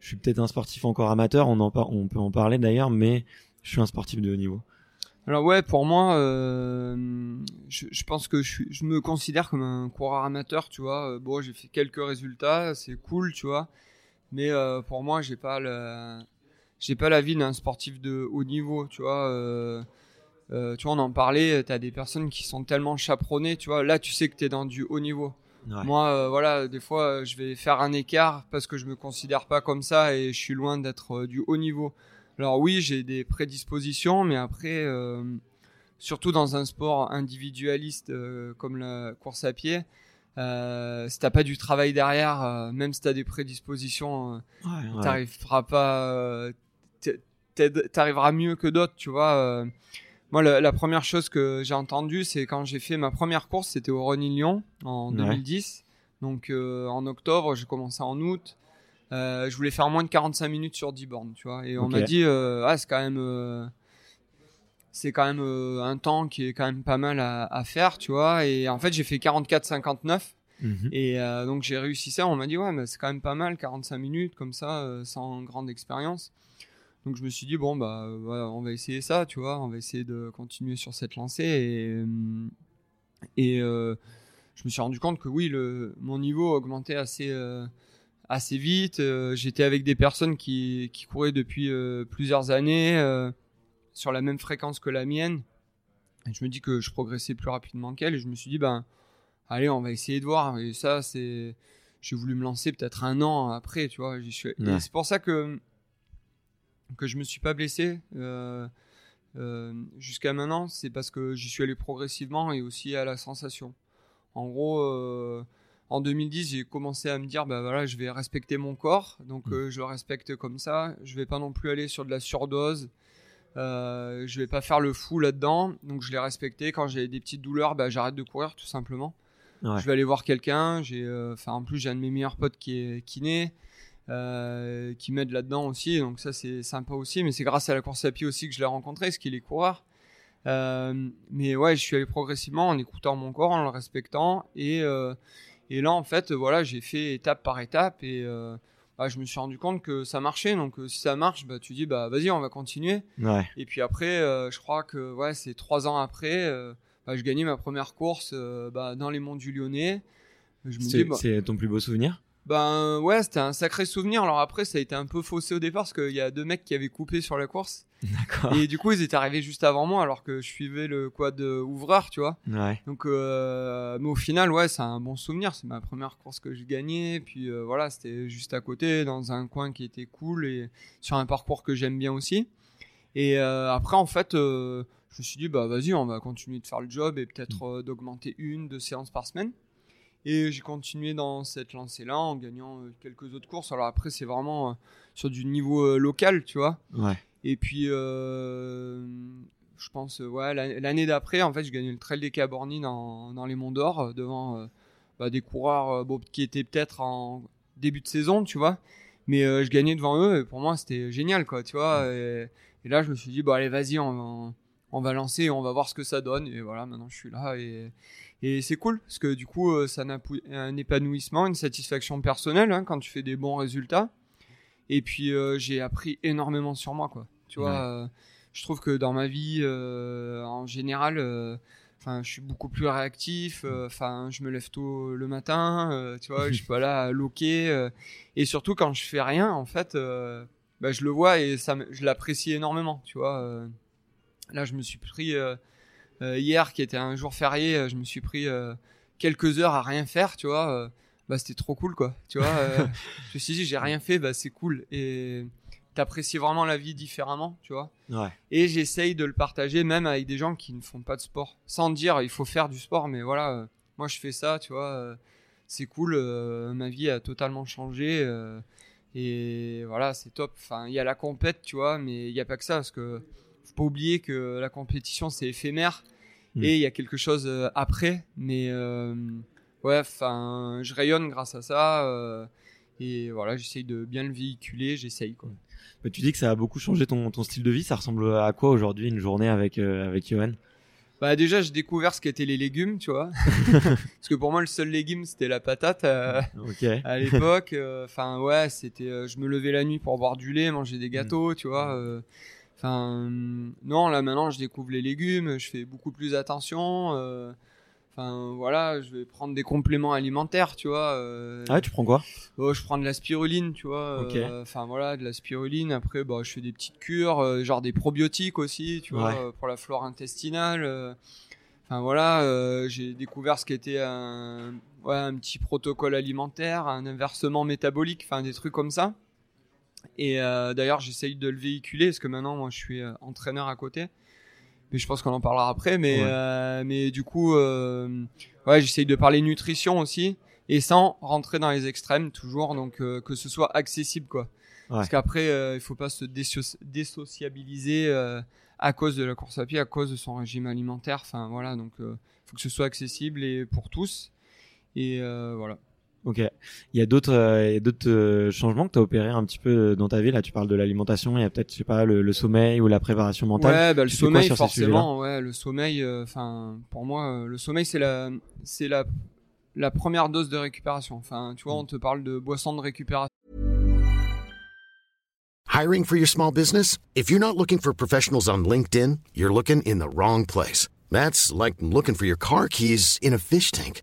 je suis peut-être un sportif encore amateur. On en on peut en parler d'ailleurs, mais je suis un sportif de haut niveau. Alors ouais, pour moi, euh, je, pense que je, je, me considère comme un coureur amateur, tu vois. Bon, j'ai fait quelques résultats, c'est cool, tu vois. Mais pour moi, j'ai pas le, j'ai pas la vie d'un sportif de haut niveau, tu vois. Euh, tu vois, on en parlait, tu as des personnes qui sont tellement chaperonnées, tu vois. Là, tu sais que tu es dans du haut niveau. Moi, euh, voilà, des fois, je vais faire un écart parce que je me considère pas comme ça et je suis loin d'être euh, du haut niveau. Alors oui, j'ai des prédispositions, mais après, surtout dans un sport individualiste comme la course à pied, euh, si t'as pas du travail derrière, même si t'as des prédispositions, ouais, t'arriveras pas, t'arriveras mieux que d'autres, tu vois. Moi, la, première chose que j'ai entendue, c'est quand j'ai fait ma première course, c'était au Rony Lyon en 2010. Donc euh, en octobre, j'ai commencé en août. Euh, je voulais faire moins de 45 minutes sur 10 bornes, tu vois. Et on m'a dit, euh, ah, c'est quand même, c'est quand même un temps qui est quand même pas mal à, faire, tu vois. Et en fait, j'ai fait 44-59. Mhm. Et donc j'ai réussi ça. On m'a dit, ouais, mais c'est quand même pas mal, 45 minutes comme ça, sans grande expérience. Donc je me suis dit bon bah on va essayer ça, tu vois, on va essayer de continuer sur cette lancée et euh, et euh, je me suis rendu compte que oui le mon niveau augmentait assez euh, assez vite. J'étais avec des personnes qui qui couraient depuis plusieurs années sur la même fréquence que la mienne. Et je me dis que je progressais plus rapidement qu'elle et je me suis dit ben allez on va essayer de voir et ça c'est j'ai voulu me lancer peut-être un an après, tu vois. Suis... C'est pour ça que que je me suis pas blessé euh, euh, jusqu'à maintenant, c'est parce que j'y suis allé progressivement et aussi à la sensation. En gros, euh, en 2010, j'ai commencé à me dire, bah voilà, je vais respecter mon corps, donc mm. je le respecte comme ça. Je vais pas non plus aller sur de la surdose. Euh, je vais pas faire le fou là-dedans, donc je l'ai respecté. Quand j'ai des petites douleurs, bah, j'arrête de courir tout simplement. Je vais aller voir quelqu'un. J'ai, enfin, en plus, j'ai un de mes meilleurs potes qui est kiné. Euh, qui m'aide là-dedans aussi. Donc ça c'est sympa aussi. Mais c'est grâce à la course à pied aussi que je l'ai rencontré, ce qu'il est coureur. Euh, mais ouais, je suis allé progressivement en écoutant mon corps, en le respectant. Et, euh, et là en fait, voilà, j'ai fait étape par étape et bah, je me suis rendu compte que ça marchait. Donc si ça marche, bah tu dis bah vas-y, on va continuer. Ouais. Et puis après, je crois que ouais, c'est trois ans après. Bah, je gagnais ma première course bah, dans les monts du Lyonnais. C'est bah ton plus beau souvenir? Ben ouais, c'était un sacré souvenir. Alors après, ça a été un peu faussé au départ parce qu'il y a deux mecs qui avaient coupé sur la course. D'accord. Et du coup, ils étaient arrivés juste avant moi alors que je suivais le quad ouvreur, tu vois. Ouais. Donc, euh, mais au final, ouais, c'est un bon souvenir. C'est ma première course que j'ai gagnée. Puis euh, voilà, c'était juste à côté, dans un coin qui était cool et sur un parcours que j'aime bien aussi. Et euh, après, en fait, je me suis dit, bah vas-y, on va continuer de faire le job et peut-être d'augmenter une, deux séances par semaine. Et j'ai continué dans cette lancée-là en gagnant euh, quelques autres courses. Alors après, c'est vraiment euh, sur du niveau euh, local, tu vois. Ouais. Et puis, je pense, ouais, l'année d'après, en fait, je gagnais le Trail des Cabornis dans, dans les Monts d'Or devant bah, des coureurs qui étaient peut-être en début de saison, tu vois. Mais je gagnais devant eux et pour moi, c'était génial, quoi, tu vois. Et, là, je me suis dit, bon, allez, vas-y, on, on va lancer, on va voir ce que ça donne. Et voilà, maintenant je suis là et, et c'est cool parce que du coup, euh, ça n'a un épanouissement, une satisfaction personnelle hein, quand tu fais des bons résultats. Et puis euh, j'ai appris énormément sur moi, quoi. Tu vois, euh, je trouve que dans ma vie, en général, enfin, je suis beaucoup plus réactif. Enfin, je me lève tôt le matin. tu vois, je suis pas là à loquer. et surtout quand je fais rien, en fait, bah, je le vois et ça, je l'apprécie énormément. Tu vois. Là, je me suis pris euh, euh, hier, qui était un jour férié, euh, je me suis pris quelques heures à rien faire, tu vois. bah, c'était trop cool, quoi. Tu vois, je me suis dit, j'ai rien fait, bah, c'est cool. Et t'apprécies vraiment la vie différemment, tu vois. Ouais. Et j'essaye de le partager même avec des gens qui ne font pas de sport. Sans dire, il faut faire du sport, mais voilà, moi je fais ça, tu vois. c'est cool, ma vie a totalement changé. et voilà, c'est top. Enfin, il y a la compète, tu vois, mais il n'y a pas que ça, parce que faut pas oublier que la compétition c'est éphémère hmm. et il y a quelque chose euh, après. Mais euh, ouais, enfin, je rayonne grâce à ça euh, et voilà, j'essaye de bien le véhiculer, j'essaye quoi. Bah, tu dis que ça a beaucoup changé ton, ton style de vie. Ça ressemble à quoi aujourd'hui une journée avec avec Johan? Bah déjà j'ai découvert ce qu'étaient les légumes, tu vois. Parce que pour moi le seul légume c'était la patate à l'époque. Enfin ouais, c'était je me levais la nuit pour boire du lait, manger des gâteaux, tu vois. Enfin, non, là maintenant je découvre les légumes, je fais beaucoup plus attention. Euh, enfin, voilà, je vais prendre des compléments alimentaires, tu vois. Euh, ah, tu prends quoi? oh, Je prends de la spiruline, tu vois. Euh, enfin, voilà, de la spiruline. Après, bah, je fais des petites cures, genre des probiotiques aussi, tu vois, pour la flore intestinale. Enfin, voilà, j'ai découvert ce qu'était un, ouais, un petit protocole alimentaire, un inversement métabolique, enfin, des trucs comme ça. Et euh, d'ailleurs, j'essaye de le véhiculer parce que maintenant, moi, je suis euh, entraîneur à côté. Mais je pense qu'on en parlera après. Mais, euh, mais du coup, ouais, j'essaye de parler nutrition aussi et sans rentrer dans les extrêmes toujours. Donc, que ce soit accessible, quoi. Parce qu'après, il faut pas se désociabiliser à cause de la course à pied, à cause de son régime alimentaire. Enfin, voilà. Donc, il faut que ce soit accessible et pour tous. Et voilà. Ok. Il y a d'autres, euh, d'autres euh, changements que tu as opérés un petit peu euh, dans ta vie. Là, tu parles de l'alimentation. Il y a peut-être, je sais pas, le, sommeil ou la préparation mentale. Ouais, bah, le sommeil forcément. Ouais, le sommeil. Enfin, pour moi, le sommeil c'est la, c'est la, la première dose de récupération. Enfin, tu vois, on te parle de boisson de récupération. Hiring for your small business? If you're not looking for professionals on LinkedIn, you're looking in the wrong place. That's like looking for your car keys in a fish tank.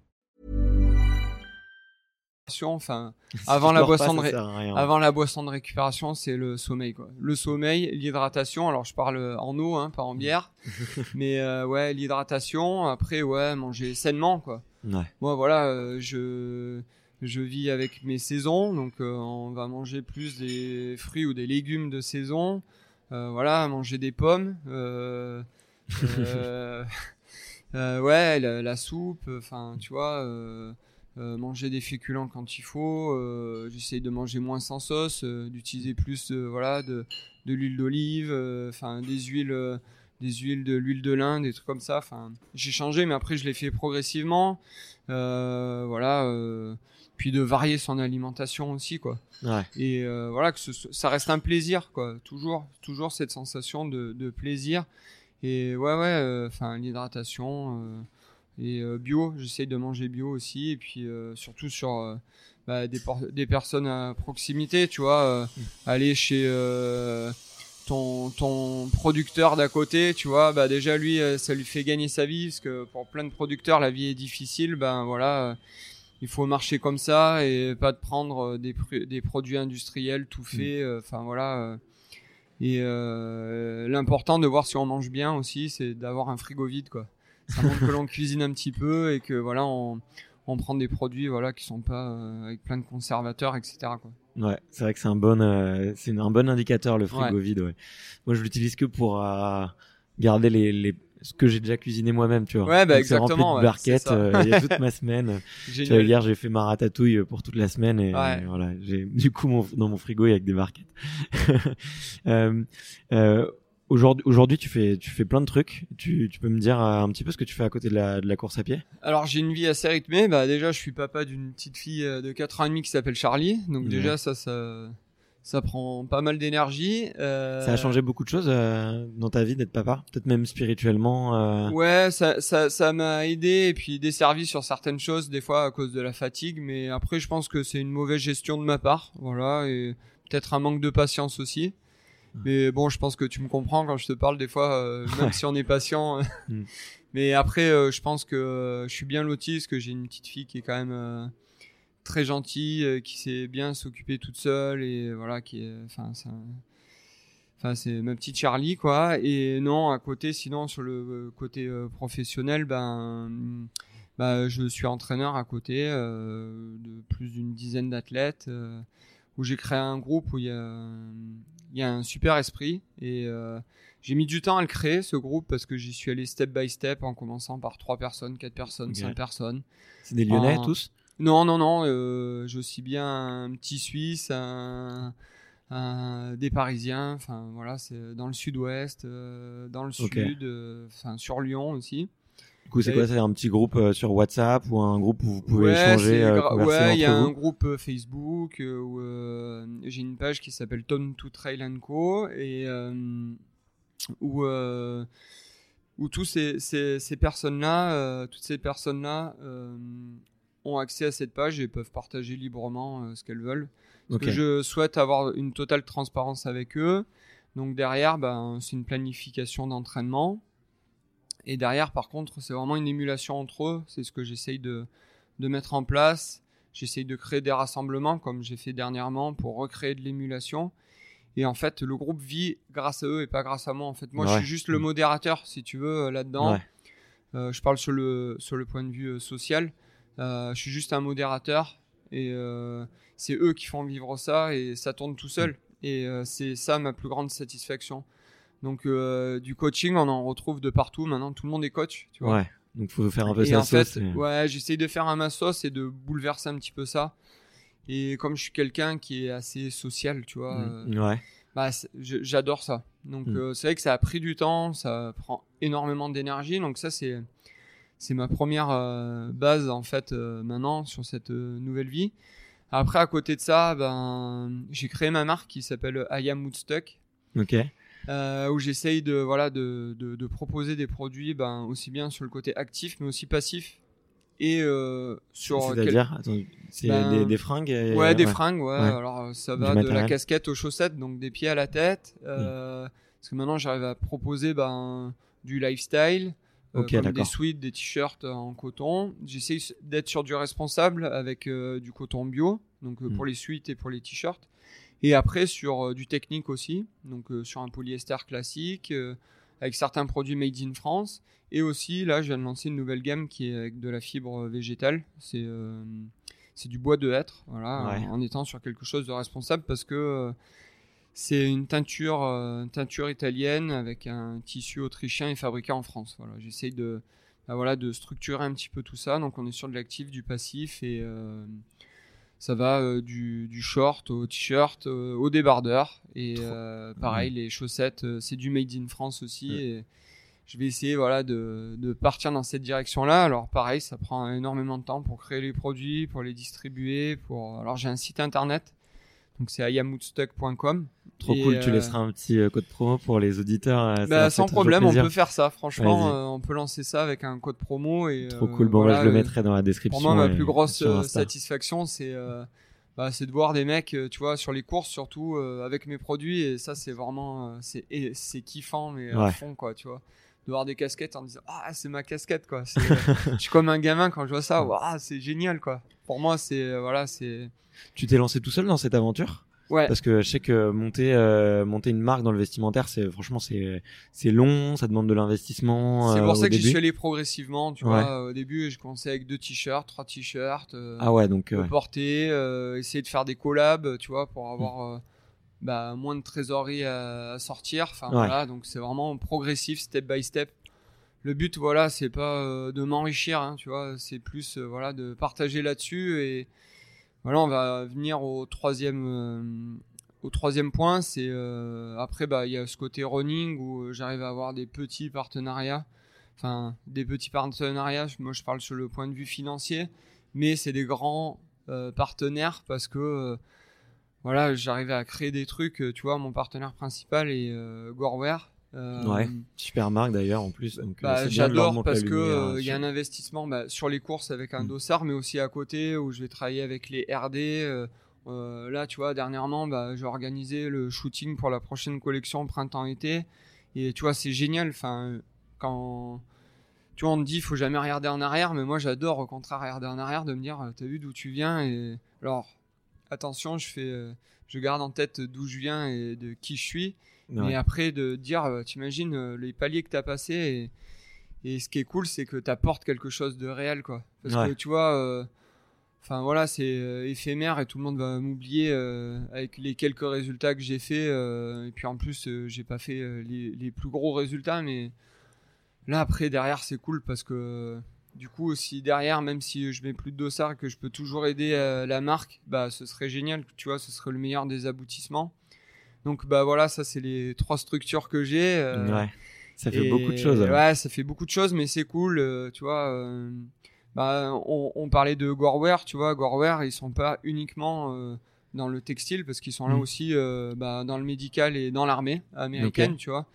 Enfin, avant la boisson de avant la boisson de récupération, c'est le sommeil quoi. Le sommeil, l'hydratation. Alors je parle en eau, hein, pas en bière, mais euh, ouais, l'hydratation. Après ouais, manger sainement quoi. Ouais. Moi voilà, euh, je je vis avec mes saisons, donc euh, on va manger plus des fruits ou des légumes de saison. voilà, manger des pommes. ouais, la, la soupe. Enfin, tu vois. Euh, manger des féculents quand il faut. Euh, J'essaye de manger moins sans sauce, euh, d'utiliser plus voilà de, de l'huile d'olive, enfin des huiles, des huiles de l'huile de lin, des trucs comme ça. Enfin, j'ai changé, mais après je l'ai fait progressivement. voilà. puis de varier son alimentation aussi, quoi. Ouais. Et voilà que ça reste un plaisir, quoi. Toujours, toujours cette sensation de, de plaisir. Et ouais, ouais. Enfin, l'hydratation et euh, bio, j'essaye de manger bio aussi. Et puis euh, surtout sur euh, bah, des, des, personnes à proximité, tu vois. Mm. Aller chez ton, ton producteur d'à côté, tu vois. Bah, déjà, lui, ça lui fait gagner sa vie. Parce que pour plein de producteurs, la vie est difficile. Ben voilà il faut marcher comme ça et pas de prendre des, des produits industriels tout mm. faits. Enfin voilà. Et l'important de voir si on mange bien aussi, c'est d'avoir un frigo vide, quoi ça montre que l'on cuisine un petit peu et que voilà, on, on prend des produits voilà qui sont pas euh, avec plein de conservateurs, etc. Quoi. Ouais, c'est vrai que c'est un bon, euh, c'est un bon indicateur le frigo vide. Ouais. Moi, je l'utilise que pour euh, garder les, les, ce que j'ai déjà cuisiné moi-même, tu vois. Ouais, bah Donc, rempli exactement, de ouais, barquettes. euh, Il y a toute ma semaine. Tu vois, hier, j'ai fait ma ratatouille pour toute la semaine et Ouais. voilà, j'ai du coup mon, dans mon frigo il y a que des barquettes. euh, euh, aujourd'hui, aujourd'hui, tu fais, tu fais plein de trucs. Tu, tu peux me dire euh, un petit peu ce que tu fais à côté de la, de la course à pied? Alors j'ai une vie assez rythmée. Bah déjà je suis papa d'une petite fille euh, de 4 ans et demi qui s'appelle Charlie. Donc déjà ça ça ça prend pas mal d'énergie. Euh, Ça a changé beaucoup de choses euh, dans ta vie d'être papa, peut-être même spirituellement. euh, Ouais, ça ça ça m'a aidé et puis desservi sur certaines choses des fois à cause de la fatigue. Mais après je pense que c'est une mauvaise gestion de ma part. Voilà et peut-être un manque de patience aussi. Mais bon, je pense que tu me comprends quand je te parle des fois, euh, même si on est patient. Mm. Mais après, euh, je pense que euh, je suis bien loti parce que j'ai une petite fille qui est quand même très gentille, qui sait bien s'occuper toute seule et voilà, qui est, enfin, ça- enfin, c'est ma petite Charlie quoi. Et non, à côté, sinon sur le côté professionnel, ben, bah, je suis entraîneur à côté de plus d'une dizaine d'athlètes. où j'ai créé un groupe où il y a, il y a un super esprit et euh, j'ai mis du temps à le créer ce groupe parce que j'y suis allé step by step en commençant par trois personnes, quatre personnes, Ok. cinq personnes. C'est des Lyonnais En- tous? Non, non, non, euh, j'ai aussi bien un petit Suisse, un, un- des Parisiens, enfin voilà, c'est dans le sud-ouest, euh, dans le sud, enfin sur Lyon aussi. Coup, c'est quoi C'est un petit groupe euh, sur WhatsApp ou un groupe où vous pouvez Ouais, échanger, euh, ouais, il y a un groupe euh, Facebook euh, où j'ai une page qui s'appelle Tom to Trail Co et où où tous ces, ces, ces personnes-là, toutes ces personnes-là ont accès à cette page et peuvent partager librement ce qu'elles veulent. Parce que je souhaite avoir une totale transparence avec eux. Donc derrière, ben, c'est une planification d'entraînement. Et derrière, par contre, c'est vraiment une émulation entre eux. C'est ce que j'essaye de, de mettre en place. J'essaye de créer des rassemblements comme j'ai fait dernièrement pour recréer de l'émulation. Et en fait, le groupe vit grâce à eux et pas grâce à moi. En fait, moi, je suis juste le modérateur, si tu veux, euh, là-dedans. Ouais. Euh, je parle sur le, sur le point de vue euh, social. Euh, je suis juste un modérateur et euh, c'est eux qui font vivre ça et ça tourne tout seul. Et euh, c'est ça ma plus grande satisfaction. Donc euh, du coaching, on en retrouve de partout. Maintenant, tout le monde est coach, tu vois. Ouais. Donc faut faire un peu Et sa en fait, et- ouais, j'essaye de faire un ma sauce et de bouleverser un petit peu ça. Et comme je suis quelqu'un qui est assez social, tu vois, euh, Mm, Ouais. bah, j'adore ça. Donc Mm. euh, c'est vrai que ça a pris du temps, ça prend énormément d'énergie. Donc ça c'est c'est ma première euh, base en fait euh, maintenant sur cette euh, nouvelle vie. Après à côté de ça, ben j'ai créé ma marque qui s'appelle I Am Woodstock. Ok. Euh, où j'essaye de voilà de, de, de proposer des produits ben, aussi bien sur le côté actif mais aussi passif et euh, sur C'est-à-dire, c'est Ben, des, des fringues. et- Ouais, des fringues, ouais. Ouais. Alors euh, ça va de la casquette aux chaussettes, donc des pieds à la tête. euh, Parce que maintenant j'arrive à proposer ben, du lifestyle, euh, comme des sweats, des t-shirts en coton. J'essaie d'être sur du responsable avec euh, du coton bio, donc euh, Mm. pour les suites et pour les t-shirts. Et après sur euh, du technique aussi, donc euh, sur un polyester classique, euh, avec certains produits made in France. Et aussi, là, je viens de lancer une nouvelle gamme qui est avec de la fibre végétale. C'est c'est du bois de hêtre, voilà, Ouais. en, en étant sur quelque chose de responsable parce que euh, c'est une teinture, euh, teinture italienne avec un tissu autrichien et fabriqué en France. Voilà, j'essaye de, bah voilà, de structurer un petit peu tout ça. Donc, on est sur de l'actif, du passif et euh, ça va euh, du, du short au t-shirt, euh, au débardeur. Et euh, pareil, les chaussettes, c'est du made in France aussi. Et je vais essayer voilà, de, de partir dans cette direction-là. Alors, pareil, ça prend énormément de temps pour créer les produits, pour les distribuer. Pour... Alors, j'ai un site internet. Donc, c'est ayamoodstock.com. Trop Et, cool. Tu euh, laisseras un petit euh, code promo pour les auditeurs. euh, ça Bah, sans problème, on peut faire ça. Franchement, on peut lancer ça avec un code promo. Et, Trop cool. Bon, voilà, je le mettrai dans la description. pour moi, ma plus grosse satisfaction, c'est bah, c'est de voir des mecs, tu vois, sur les courses surtout euh, avec mes produits. Et ça, c'est vraiment, euh, c'est kiffant, mais à fond, quoi, tu vois. De voir des casquettes en disant ah c'est ma casquette quoi. Je suis comme un gamin quand je vois ça. Waouh, c'est génial quoi. Pour moi, c'est voilà, c'est Tu t'es lancé tout seul dans cette aventure? Ouais. Parce que je sais que monter euh, monter une marque dans le vestimentaire, c'est franchement c'est c'est long, ça demande de l'investissement. C'est euh, pour ça que j'y suis allé progressivement, tu Ouais. vois. Au début, je commençais avec deux t-shirts, trois t-shirts. euh, Ah ouais, donc le porter, euh, essayer de faire des collabs, tu vois, pour Mm. avoir euh, bah, moins de trésorerie à, à sortir. Enfin Ouais. voilà, donc c'est vraiment progressif, step by step. le but, voilà, c'est pas de m'enrichir, hein, tu vois, c'est plus, voilà, de partager là-dessus et voilà, on va venir au troisième, au troisième point, c'est après, bah, il y a ce côté running où j'arrive à avoir des petits partenariats enfin des petits partenariats. Moi, je parle sur le point de vue financier, mais c'est des grands euh, partenaires parce que euh, voilà, j'arrivais à créer des trucs. Euh, tu vois, mon partenaire principal est Goreware. Ouais, super marque d'ailleurs en plus. Bah, j'adore parce que il y a un investissement bah, sur les courses avec un mm. dossard, mais aussi à côté où je vais travailler avec les RD. là, tu vois, dernièrement, bah, j'ai organisé le shooting pour la prochaine collection printemps-été. Et tu vois, c'est génial. Enfin, quand tu vois, on me dit, faut jamais regarder en arrière, mais moi, j'adore au contraire regarder en arrière, de me dire, t'as vu d'où tu viens et alors, attention, je fais, euh, je garde en tête d'où je viens et de qui je suis. Mais après, de dire, euh, t'imagines euh, les paliers que t'as passés et, et ce qui est cool, c'est que t'apportes quelque chose de réel, quoi. Parce que tu vois, enfin voilà, c'est éphémère et tout le monde va m'oublier avec les quelques résultats que j'ai fait. et puis en plus, j'ai pas fait les, les, plus gros résultats, mais Là, après, derrière, c'est cool parce que du coup, si derrière, même si je mets plus de dossard, que je peux toujours aider euh, la marque, bah, ce serait génial. Tu vois, ce serait le meilleur des aboutissements. Donc, bah voilà, ça, c'est les trois structures que j'ai. Euh, ouais. Ça fait beaucoup de choses. Ouais, ça fait beaucoup de choses, mais c'est cool. Euh, tu vois, bah, on, parlait de Goreware, tu vois. Goreware, ils sont pas uniquement dans le textile parce qu'ils sont là mm. aussi bah, dans le médical et dans l'armée américaine, tu vois.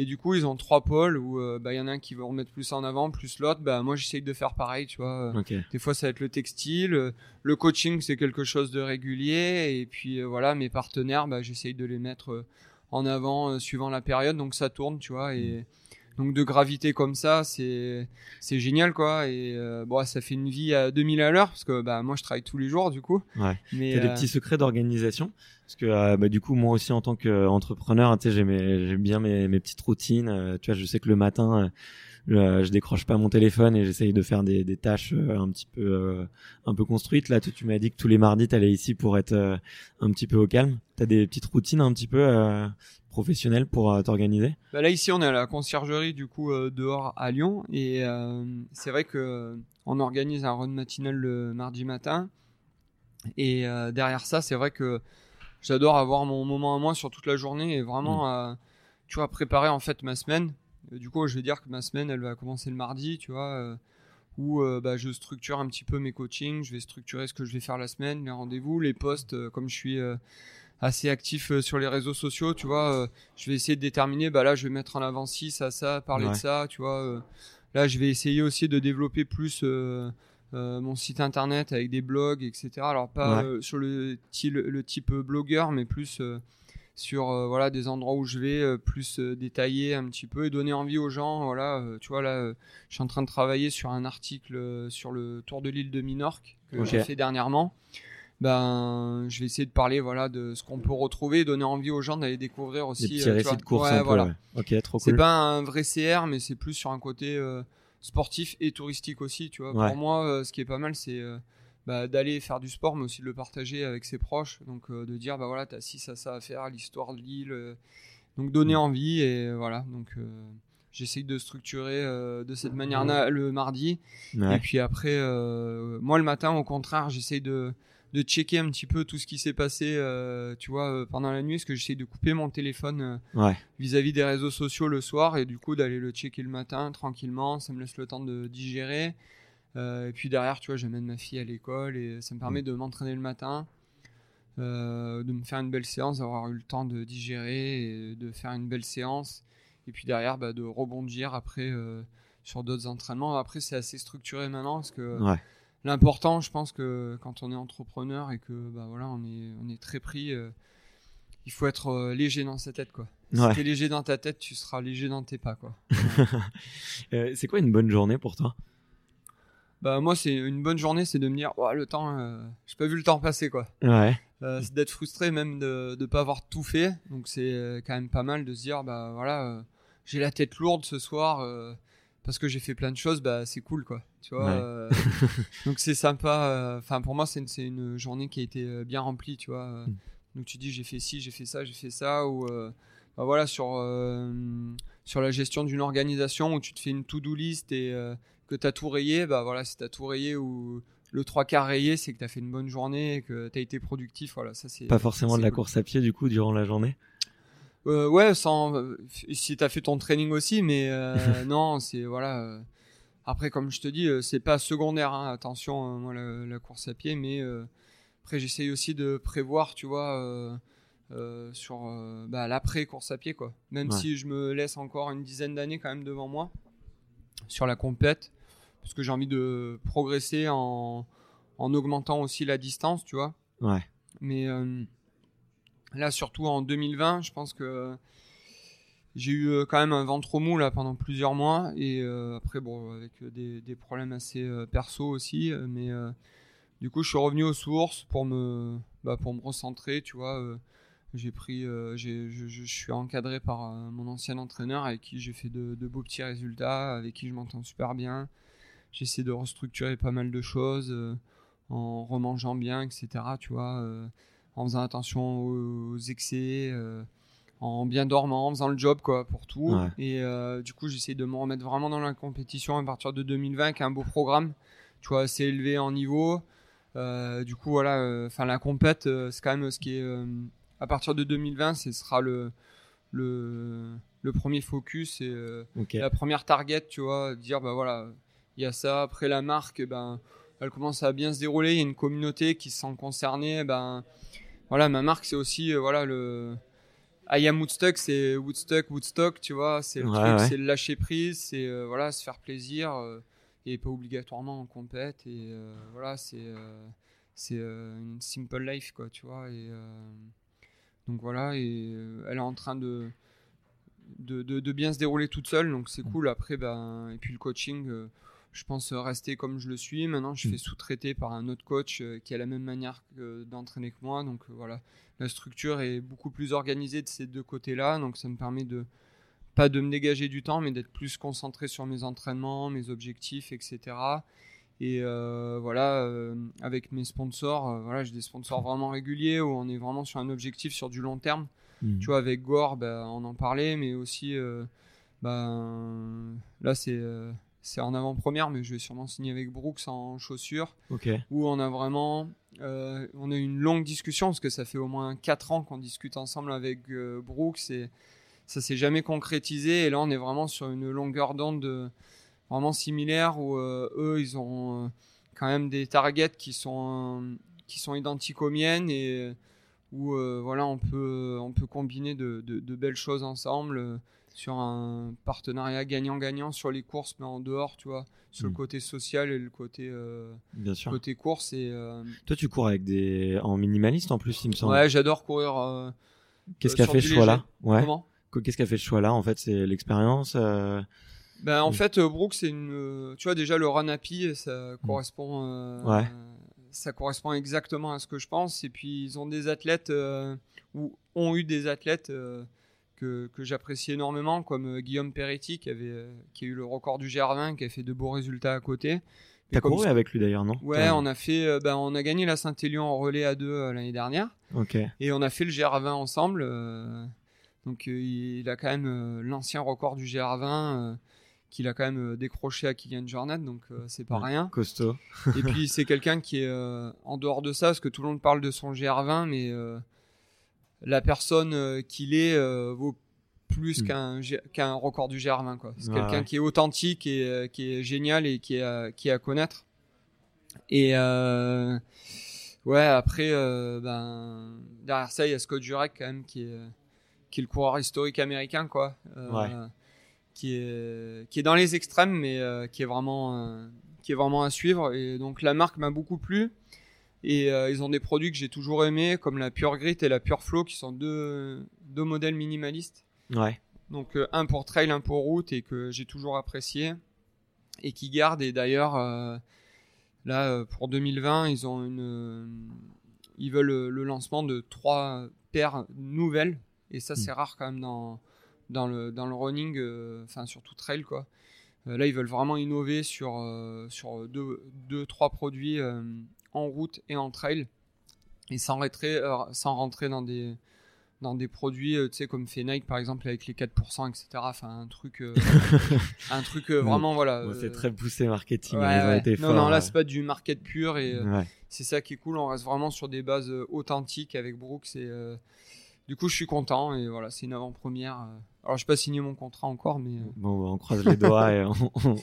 Et du coup, ils ont trois pôles où euh, bah, il y en a un qui veut remettre plus en avant, plus l'autre. Bah, moi, j'essaye de faire pareil, tu vois. Des fois, ça va être le textile. Euh, le coaching, c'est quelque chose de régulier. Et puis, euh, voilà, mes partenaires, bah, j'essaye de les mettre en avant suivant la période. Donc, ça tourne, tu vois. Et, donc de gravité comme ça, c'est génial quoi. Et euh, bon, ça fait une vie à 2000 à l'heure parce que bah moi je travaille tous les jours du coup. Ouais. Mais t'as des euh, petits secrets d'organisation? Parce que euh, bah, du coup moi aussi en tant qu'entrepreneur, j'aime bien mes, petites routines. tu vois, je sais que le matin je, je décroche pas mon téléphone et j'essaye de faire des, tâches euh, un petit peu euh, construites. Là, tu, m'as dit que tous les mardis, tu allais ici pour être euh, un petit peu au calme. Tu as des petites routines un petit peu professionnelles pour t'organiser? Bah Là, ici, on est à la conciergerie du coup dehors à Lyon et c'est vrai que on organise un run matinal le mardi matin. Et derrière ça, c'est vrai que j'adore avoir mon moment à moi sur toute la journée et vraiment, mmh. tu vois, préparer en fait ma semaine du coup, je vais dire que ma semaine, elle va commencer le mardi, tu vois, euh, où euh, bah, je structure un petit peu mes coachings, je vais structurer ce que je vais faire la semaine, les rendez-vous, les posts, euh, comme je suis assez actif sur les réseaux sociaux, tu vois, je vais essayer de déterminer, bah là, je vais mettre en avant ci, ça, ça, parler de ça, tu vois. là, je vais essayer aussi de développer plus mon site internet avec des blogs, etc. Alors pas sur le, le, type blogueur, mais plus sur euh, voilà des endroits où je vais euh, plus euh, détailler un petit peu et donner envie aux gens voilà tu vois là je suis en train de travailler sur un article sur le tour de l'île de Minorque que j'ai fait dernièrement. Ben je vais essayer de parler voilà de ce qu'on peut retrouver donner envie aux gens d'aller découvrir aussi des petits récits de course voilà. ok trop cool. c'est pas un vrai CR mais c'est plus sur un côté sportif et touristique aussi tu vois pour moi ce qui est pas mal c'est bah, d'aller faire du sport, mais aussi de le partager avec ses proches. Donc euh, de dire, bah voilà, t'as ci, ça, ça à faire, l'histoire de l'île. Euh. donc donner mm. envie et voilà. Donc euh, j'essaye de structurer de cette manière le mardi. Et puis après, moi le matin, au contraire, j'essaye de de checker un petit peu tout ce qui s'est passé, tu vois, pendant la nuit, parce que j'essaye de couper mon téléphone vis-à-vis des réseaux sociaux le soir et du coup d'aller le checker le matin tranquillement. Ça me laisse le temps de digérer. Euh, et puis derrière, tu vois, j'amène ma fille à l'école et ça me permet mm. de m'entraîner le matin, euh, de me faire une belle séance, d'avoir eu le temps de digérer et de faire une belle séance. Et puis derrière, bah, de rebondir après euh, sur d'autres entraînements. Après, c'est assez structuré maintenant parce que l'important, je pense que quand on est entrepreneur et que bah, voilà, on, est, on est très pris, il faut être léger dans sa tête. Quoi. Si tu es léger dans ta tête, tu seras léger dans tes pas. Quoi. c'est quoi une bonne journée pour toi? Bah moi c'est une bonne journée c'est de me dire oh, le temps euh, j'ai pas vu le temps passer quoi ouais euh, c'est d'être frustré même de de pas avoir tout fait donc c'est euh, quand même pas mal de se dire bah voilà euh, j'ai la tête lourde ce soir euh, parce que j'ai fait plein de choses bah c'est cool quoi tu vois donc c'est sympa enfin pour moi c'est une, une journée qui a été bien remplie tu vois mm. donc tu dis j'ai fait ci j'ai fait ça j'ai fait ça ou bah voilà sur sur la gestion d'une organisation où tu te fais une to-do list et que tu as tout rayé, bah voilà, si tu as tout rayé ou le trois quarts rayé, c'est que tu as fait une bonne journée et que tu as été productif. Voilà, ça c'est pas forcément de la course à pied du coup durant la journée? Euh, ouais, sans si tu as fait ton training aussi, mais euh, non, c'est voilà. Euh, après, comme je te dis, c'est pas secondaire. Hein, attention, moi la, course à pied, mais après j'essaye aussi de prévoir, tu vois. sur bah, l'après course à pied quoi même si je me laisse encore une dizaine d'années quand même devant moi sur la compète parce que j'ai envie de progresser en, en augmentant aussi la distance, tu vois. Ouais. Mais euh, là, surtout en 2020, je pense que j'ai eu euh, quand même un ventre mou là pendant plusieurs mois et euh, après bon avec des, des problèmes assez perso aussi, mais du coup je suis revenu aux sources pour me bah, pour me recentrer, tu vois. j'ai pris, je, je, suis encadré par mon ancien entraîneur avec qui j'ai fait de, beaux petits résultats, avec qui je m'entends super bien j'essaie de restructurer pas mal de choses euh, en remangeant bien, etc. Tu vois, euh, en faisant attention aux, excès, euh, en bien dormant, en faisant le job quoi pour tout. Et du coup, j'essaie de me remettre vraiment dans la compétition à partir de 2020 avec un beau programme, tu vois, assez élevé en niveau. du coup, voilà, enfin la compète, c'est quand même ce qui est à partir de 2020, ce sera le le, le premier focus et la première target, tu vois, dire bah voilà, il y a ça. Après la marque, ben, elle commence à bien se dérouler. Il y a une communauté qui se sent concernée. Ben, voilà, ma marque, c'est aussi, euh, voilà, le. I am Woodstock, c'est Woodstock, Woodstock, tu vois, c'est le truc, c'est le lâcher prise, c'est euh, voilà, se faire plaisir euh, et pas obligatoirement en compète et voilà, c'est c'est une simple life quoi, tu vois et donc voilà et elle est en train de de, de bien se dérouler toute seule donc c'est mm. cool après ben et puis le coaching je pense rester comme je le suis. Maintenant, je mm. fais sous-traiter par un autre coach euh, qui a la même manière d'entraîner que moi. Donc euh, voilà, la structure est beaucoup plus organisée de ces deux côtés-là. Donc ça me permet de pas de me dégager du temps, mais d'être plus concentré sur mes entraînements, mes objectifs, etc. Et euh, voilà, avec mes sponsors, voilà, j'ai des sponsors vraiment réguliers où on est vraiment sur un objectif sur du long terme. Mm. Tu vois, avec Gore, ben, on en parlait, mais aussi, ben, là, c'est c'est en avant-première, mais je vais sûrement signer avec Brooks en chaussures. Où on a vraiment, euh, on a eu une longue discussion parce que ça fait au moins 4 ans qu'on discute ensemble avec euh, Brooks et ça s'est jamais concrétisé. Et là, on est vraiment sur une longueur d'onde vraiment similaire où euh, eux, ils ont quand même des targets qui sont qui sont identiques aux miennes et où voilà, on peut on peut combiner de, de belles choses ensemble sur un partenariat gagnant-gagnant sur les courses, mais en dehors, tu vois, sur le hmm. côté social et le côté, euh, Bien sûr. côté course. Et, euh, Toi, tu cours avec des en minimaliste en plus, il me semble. Ouais, j'adore courir. Euh, Qu'est-ce qui a fait ce choix-là Ouais. Qu'est-ce qui a fait ce choix-là En fait, c'est l'expérience. Ben, en fait, Brooke, c'est une. Tu vois, déjà, le run happy, ça hmm. correspond. ouais. Ça correspond exactement à ce que je pense. Et puis, ils ont des athlètes, ou ont eu des athlètes que, j'apprécie énormément, comme euh, Guillaume Peretti, qui, avait, euh, qui a eu le record du GR20, qui a fait de beaux résultats à côté. T'as couru avec lui d'ailleurs, non Ouais, on a fait, ben, on a gagné la Saint-Élion en relais à deux l'année dernière. Ok. Et on a fait le GR20 ensemble. donc il, a quand même l'ancien record du GR20 qu'il a quand même décroché à Kylian Jornet, donc c'est pas rien. Costaud. et puis c'est quelqu'un qui est en dehors de ça, parce que tout le monde parle de son GR20, mais la personne euh, qu'il est euh, vaut plus hmm. qu'un qu'un record du GR20 quoi. C'est quelqu'un qui est authentique et euh, qui est génial et qui est qui est à connaître. Et ouais, après ben derrière ça il y a Scott Jurek quand même qui est qui est le coureur historique américain quoi. Qui est qui est dans les extrêmes mais qui est vraiment qui est vraiment à suivre et donc la marque m'a beaucoup plu. Et euh, ils ont des produits que j'ai toujours aimés, comme la Pure Grit et la Pure Flow, qui sont deux, deux modèles minimalistes. Ouais. Donc euh, un pour trail, un pour route, et que j'ai toujours apprécié, et qui gardent. Et d'ailleurs, euh, là, pour 2020, ils ont une, ils veulent le lancement de trois paires nouvelles, et ça, c'est hmm. rare quand même dans dans le dans le running, enfin surtout trail quoi. là, ils veulent vraiment innover sur sur deux, deux trois produits en route et en trail et sans rentrer, euh, sans rentrer dans des dans des produits, tu sais, comme fait Nike par exemple avec les 4%, etc. Enfin, un truc, un truc vraiment, voilà. c'est très poussé marketing. Ouais, non, non, là, c'est pas du market pur et c'est ça qui est cool. On reste vraiment sur des bases authentiques avec Brooks et du coup, je suis content et voilà, c'est une avant-première. Euh. Alors, je n'ai pas signé mon contrat encore, mais. Euh. Bon, on croise les doigts et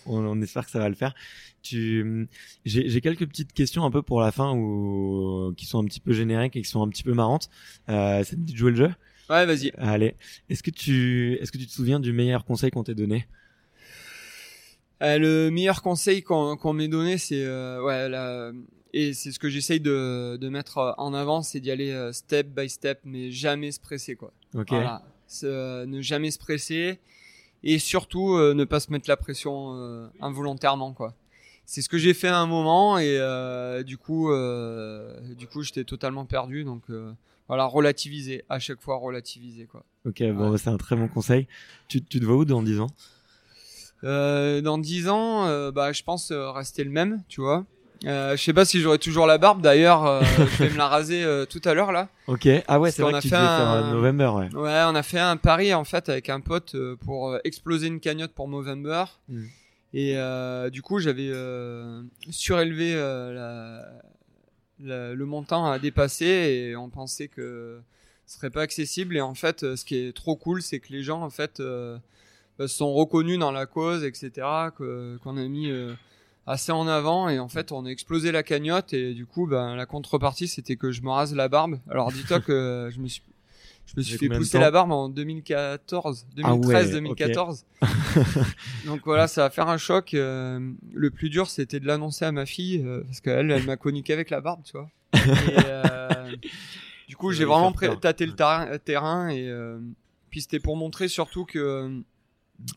on, espère que ça va le faire. Tu, j'ai quelques petites questions un peu pour la fin ou qui sont un petit peu génériques et qui sont un petit peu marrantes. Euh, ça te dit de jouer le jeu Ouais, vas-y. Allez. Est-ce que tu, est-ce que tu te souviens du meilleur conseil qu'on t'ait donné? Euh, Le meilleur conseil qu'on m'ait donné, c'est ouais la et c'est ce que j'essaye de, de, mettre euh, en avant, c'est d'y aller euh, step by step, mais jamais se presser, quoi. Ok. Voilà. Euh, ne jamais se presser et surtout ne pas se mettre la pression involontairement, quoi. C'est ce que j'ai fait à un moment et du coup, du coup, j'étais totalement perdu. Donc voilà, relativiser à chaque fois, relativiser, quoi. Ok, bon, c'est un très bon conseil. Tu, tu te vois où dans 10 ans? Dans 10 ans, bah, je pense rester le même, tu vois. Euh, je sais pas si j'aurai toujours la barbe. D'ailleurs, euh, je vais me la raser euh, tout à l'heure là. Ok. Ah ouais, c'est vrai que tu fait un... November, ouais. Ouais, on a fait un pari en fait avec un pote euh, pour euh, exploser une cagnotte pour November. Mm. Et du coup, j'avais surélevé la, la, le montant à dépasser et on pensait que ce serait pas accessible. Et en fait, ce qui est trop cool, c'est que les gens en fait bah, sont reconnus dans la cause, etc. Qu'on a mis assez en avant et en fait on a explosé la cagnotte et du coup ben la contrepartie c'était que je me rase la barbe. Alors dis-toi que je me suis je me suis fait pousser la barbe en 2014, 2013, 2014. Donc voilà, ça va faire un choc. Euh, le plus dur, c'était de l'annoncer à ma fille euh, parce qu'elle, elle m'a connu qu'avec la barbe, tu vois. Et, euh, du coup, j'ai vraiment tâté le terrain et puis c'était pour montrer surtout que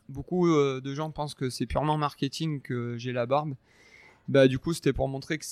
beaucoup euh, de gens pensent que c'est purement marketing que j'ai la barbe. Bah du coup c'était pour montrer que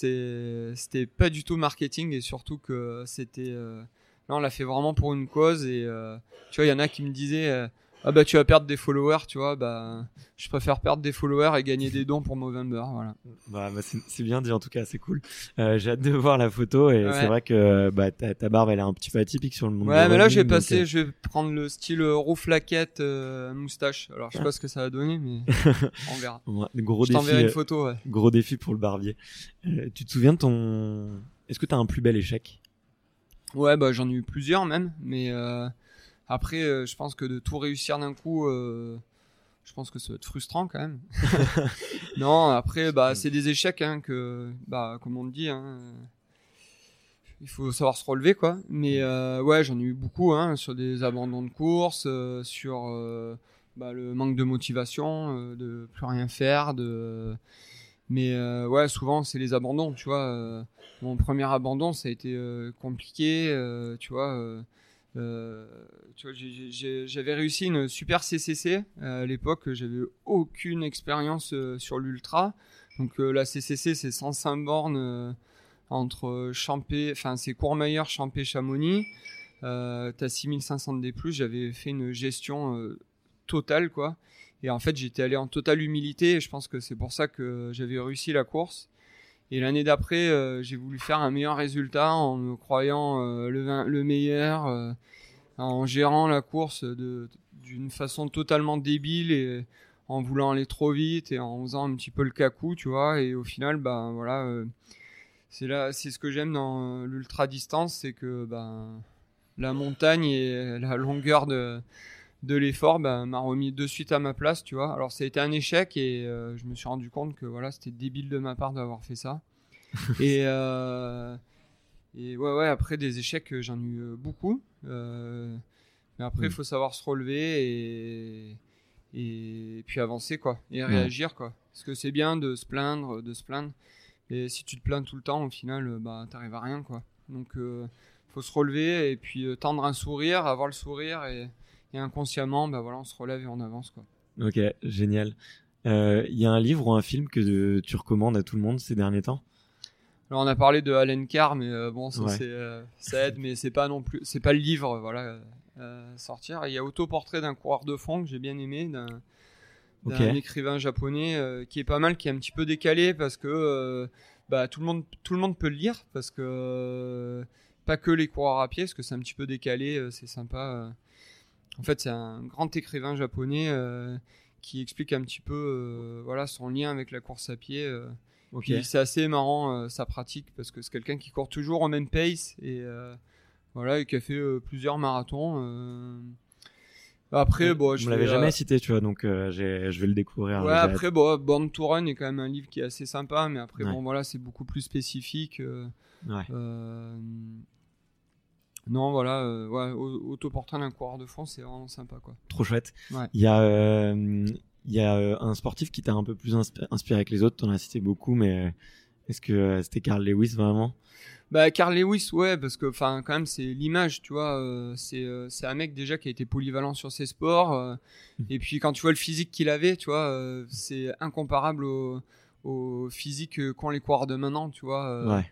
c'était pas du tout marketing et surtout que c'était euh, là on l'a fait vraiment pour une cause et euh, tu vois il y en a qui me disaient ah bah tu vas perdre des followers, tu vois, bah je préfère perdre des followers et gagner des dons pour Movember, voilà. Bah, bah c'est bien dit en tout cas, c'est cool. Euh, J'ai hâte de voir la photo et c'est vrai que bah ta, ta, barbe elle est un petit peu atypique sur le monde. Ouais, mais là je vais passer, euh, je vais prendre le style euh, rouflaquette euh, moustache. Alors je sais pas ce que ça va donner, mais on verra. gros je t'enverrai une photo. Ouais. Gros défi pour le barbier. tu te souviens de ton Est-ce que t'as un plus bel échec? Ouais, bah j'en ai eu plusieurs même, mais après, euh, je pense que de tout réussir d'un coup, euh, je pense que ça va être frustrant quand même. non, après, bah, c'est des échecs hein, que, bah, comme on le dit, hein, il faut savoir se relever, quoi. Mais euh, ouais, j'en ai eu beaucoup hein, sur des abandons de course, sur bah, le manque de motivation, de plus rien faire, de. Mais ouais, souvent c'est les abandons, tu vois. mon premier abandon, ça a été compliqué, tu vois euh, j'avais réussi une super CCC à l'époque. J'avais aucune expérience euh, sur l'ultra. Donc euh, la CCC, c'est 105 bornes entre Champé, enfin c'est Courmayeur, Champé, Chamonix. Euh, T'as 6500 D+. J'avais fait une gestion totale quoi. Et en fait, j'étais allé en totale humilité. Et je pense que c'est pour ça que j'avais réussi la course. Et l'année d'après, euh, j'ai voulu faire un meilleur résultat en me croyant euh, le, le, meilleur, euh, en gérant la course d'une façon totalement débile et en voulant aller trop vite et en faisant un petit peu le cacou, tu vois. Et au final, ben voilà, c'est là, c'est ce que j'aime dans l'ultra distance, c'est que ben la montagne et la longueur de de l'effort ben, m'a remis de suite à ma place, tu vois. Alors ça a été un échec et euh, je me suis rendu compte que voilà, c'était débile de ma part d'avoir fait ça. et, euh, et ouais, ouais, après des échecs, j'en ai eu euh, beaucoup. mais après, il mm. faut savoir se relever et, et puis avancer, quoi. Et réagir, quoi. Parce que c'est bien de se plaindre, de se plaindre. Et si tu te plains tout le temps, au final, bah, t'arrives à rien, quoi. Donc, faut se relever et puis tendre un sourire, avoir le sourire et et inconsciemment, bah voilà, on se relève et on avance quoi. Ok, génial. Il euh, y a un livre ou un film que tu recommandes à tout le monde ces derniers temps? Alors on a parlé de Alan Carr, mais euh, bon, ça, euh, ça aide, mais c'est pas non plus, c'est pas le livre, voilà, sortir. Il y a Autoportrait d'un coureur de fond que j'ai bien aimé, d'un écrivain japonais qui est pas mal, qui est un petit peu décalé parce que bah, tout le monde, tout le monde peut le lire parce que pas que les coureurs à pied, parce que c'est un petit peu décalé, c'est sympa. En fait, c'est un grand écrivain japonais qui explique un petit peu voilà, son lien avec la course à pied. C'est assez marrant sa pratique parce que c'est quelqu'un qui court toujours au même pace et voilà et qui a fait plusieurs marathons. Après, bon, je ne l'avais jamais cité, tu vois, donc je vais le découvrir. Ouais, après, bon, Born to Run est quand même un livre qui est assez sympa, mais après, bon, voilà, c'est beaucoup plus spécifique. ouais. Non, voilà, euh, ouais, autoportrait d'un coureur de France, c'est vraiment sympa, quoi. Trop chouette. Il y a, euh, y a euh, un sportif qui t'a un peu plus inspiré que les autres. T'en as cité beaucoup, mais est-ce que c'était Carl Lewis vraiment? Bah Carl Lewis ouais parce que enfin quand même c'est l'image tu vois c'est c'est un mec déjà qui a été polyvalent sur ses sports mmh. et puis quand tu vois le physique qu'il avait tu vois c'est incomparable au, au physique qu'ont les coureurs de maintenant tu vois ouais.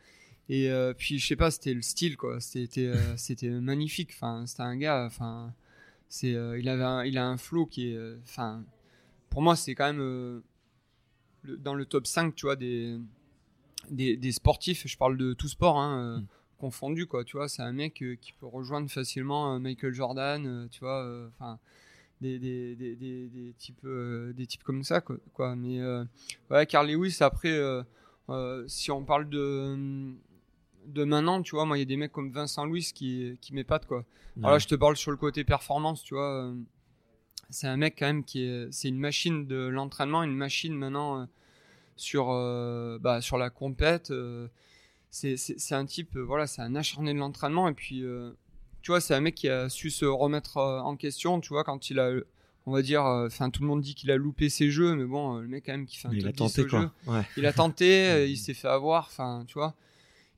Et euh, puis je sais pas, c'était le style quoi. C'était euh, c'était magnifique. Enfin, c'était un gars. Enfin, c'est euh, il avait un, il a un flow qui est. Enfin, pour moi c'est quand même dans le top 5 tu vois des, des, des sportifs. Je parle de tout sport hein, mm. confondu quoi. Tu vois, c'est un mec qui peut rejoindre facilement Michael Jordan. tu vois, enfin. Des, des, des, des, types des types comme ça quoi, quoi. mais ouais Carl Lewis après si on parle de de maintenant, tu vois, moi, il y a des mecs comme Vincent Louis qui, qui m'épatent, quoi. Alors là, je te parle sur le côté performance, tu vois. Euh, c'est un mec, quand même, qui est. C'est une machine de l'entraînement, une machine maintenant euh, sur, euh, bah, sur la compète. c'est un type, voilà, c'est un acharné de l'entraînement. Et puis, tu vois, c'est un mec qui a su se remettre en question, tu vois, quand il a on va dire, enfin tout le monde dit qu'il a loupé ses jeux, mais bon, le mec quand même qui fait un il a tenté, quoi. Il a tenté, il s'est fait avoir, enfin tu vois.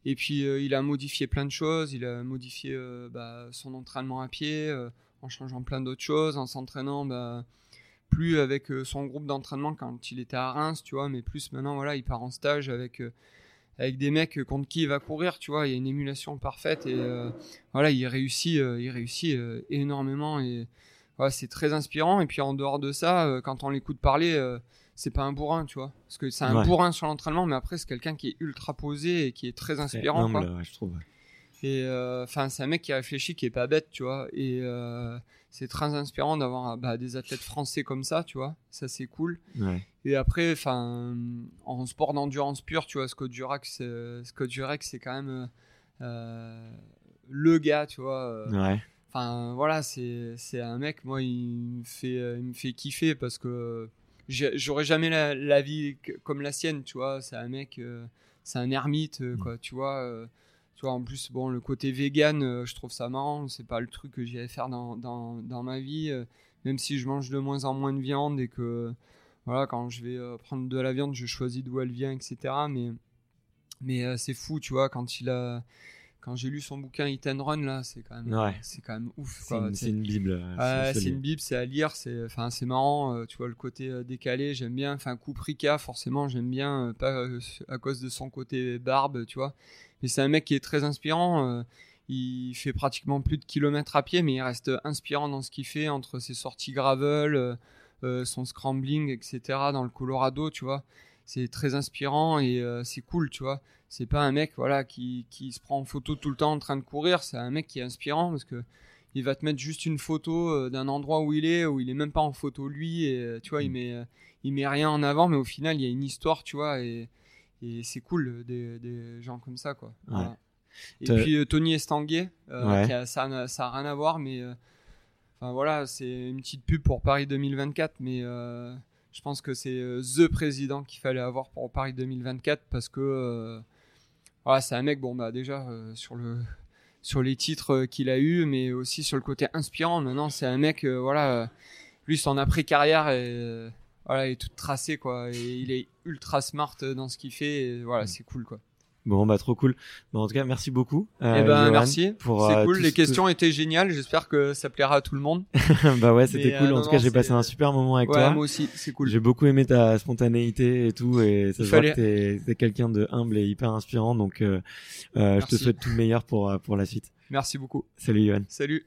Et puis euh, il a modifié plein de choses, il a modifié euh, bah, son entraînement à pied euh, en changeant plein d'autres choses, en s'entraînant bah, plus avec son groupe d'entraînement quand il était à Reims, tu vois, mais plus maintenant voilà, il part en stage avec avec des mecs contre qui il va courir, tu vois, il y a une émulation parfaite et voilà, il réussit, il réussit énormément et c'est très inspirant. Et puis en dehors de ça, quand on l'écoute parler, c'est pas un bourrin, tu vois. Parce que c'est un bourrin sur l'entraînement, mais après, c'est quelqu'un qui est ultra posé et qui est très inspirant. je trouve. Et euh, enfin, c'est un mec qui réfléchit, qui est pas bête, tu vois. Et euh, c'est très inspirant d'avoir bah, des athlètes français comme ça, tu vois. Ça, c'est cool. Et après, enfin, en sport d'endurance pure, tu vois, Scott Jurek, c'est quand même euh, le gars, tu vois. Enfin, voilà, c'est un mec, moi, il me fait, il me fait kiffer parce que j'aurais jamais la, vie comme la sienne, tu vois. C'est un mec, euh, c'est un ermite, euh, mm. quoi, tu vois. Euh, tu vois, en plus, bon, le côté vegan, je trouve ça marrant. C'est pas le truc que j'allais faire dans, dans, dans, ma vie, même si je mange de moins en moins de viande et que, voilà, quand je vais prendre de la viande, je choisis d'où elle vient, etc. Mais, mais c'est fou, tu vois, quand il a quand j'ai lu son bouquin Hit and Run là, c'est quand même, c'est quand même ouf. C'est une, bible. c'est une bible, c'est à lire, c'est, enfin, c'est marrant. Euh, tu vois le côté euh, décalé, j'aime bien. Enfin, Kuprika, forcément, j'aime bien, euh, pas à cause de son côté barbe, tu vois. Mais c'est un mec qui est très inspirant. il fait pratiquement plus de kilomètres à pied, mais il reste inspirant dans ce qu'il fait entre ses sorties gravel, son scrambling, etc. Dans le Colorado, tu vois c'est très inspirant et euh, c'est cool, tu vois. C'est pas un mec voilà qui, qui, se prend en photo tout le temps en train de courir, c'est un mec qui est inspirant parce que il va te mettre juste une photo euh, d'un endroit où il est où il est même pas en photo lui et euh, tu vois, il mm. met il met rien en avant mais au final, il y a une histoire, tu vois et, et c'est cool des, des, gens comme ça quoi. Et puis Tony Estanguet, ça n'a ça rien à voir mais enfin voilà, c'est une petite pub pour Paris 2024 mais je pense que c'est euh, the président qu'il fallait avoir pour Paris 2024 parce que euh, voilà, c'est un mec bon bah déjà euh, sur le sur les titres qu'il a eu mais aussi sur le côté inspirant. Maintenant, c'est un mec voilà lui son après carrière est voilà, il est tout tracé quoi et il est ultra smart dans ce qu'il fait et voilà, mm. c'est cool quoi. Bon, bah trop cool. Bon, en tout cas, merci beaucoup. Euh, eh ben, merci. Pour, c'est euh, cool. Les questions étaient géniales. J'espère que ça plaira à tout le monde. bah ouais, c'était cool. Euh, en tout cas, j'ai passé un super moment avec ouais, toi. Moi aussi, c'est cool. J'ai beaucoup aimé ta spontanéité et tout, et ça se voit que t'es, t'es quelqu'un de humble et hyper inspirant. Donc, euh, je te souhaite tout le meilleur pour pour la suite. Merci beaucoup. Salut, Yohan. Salut.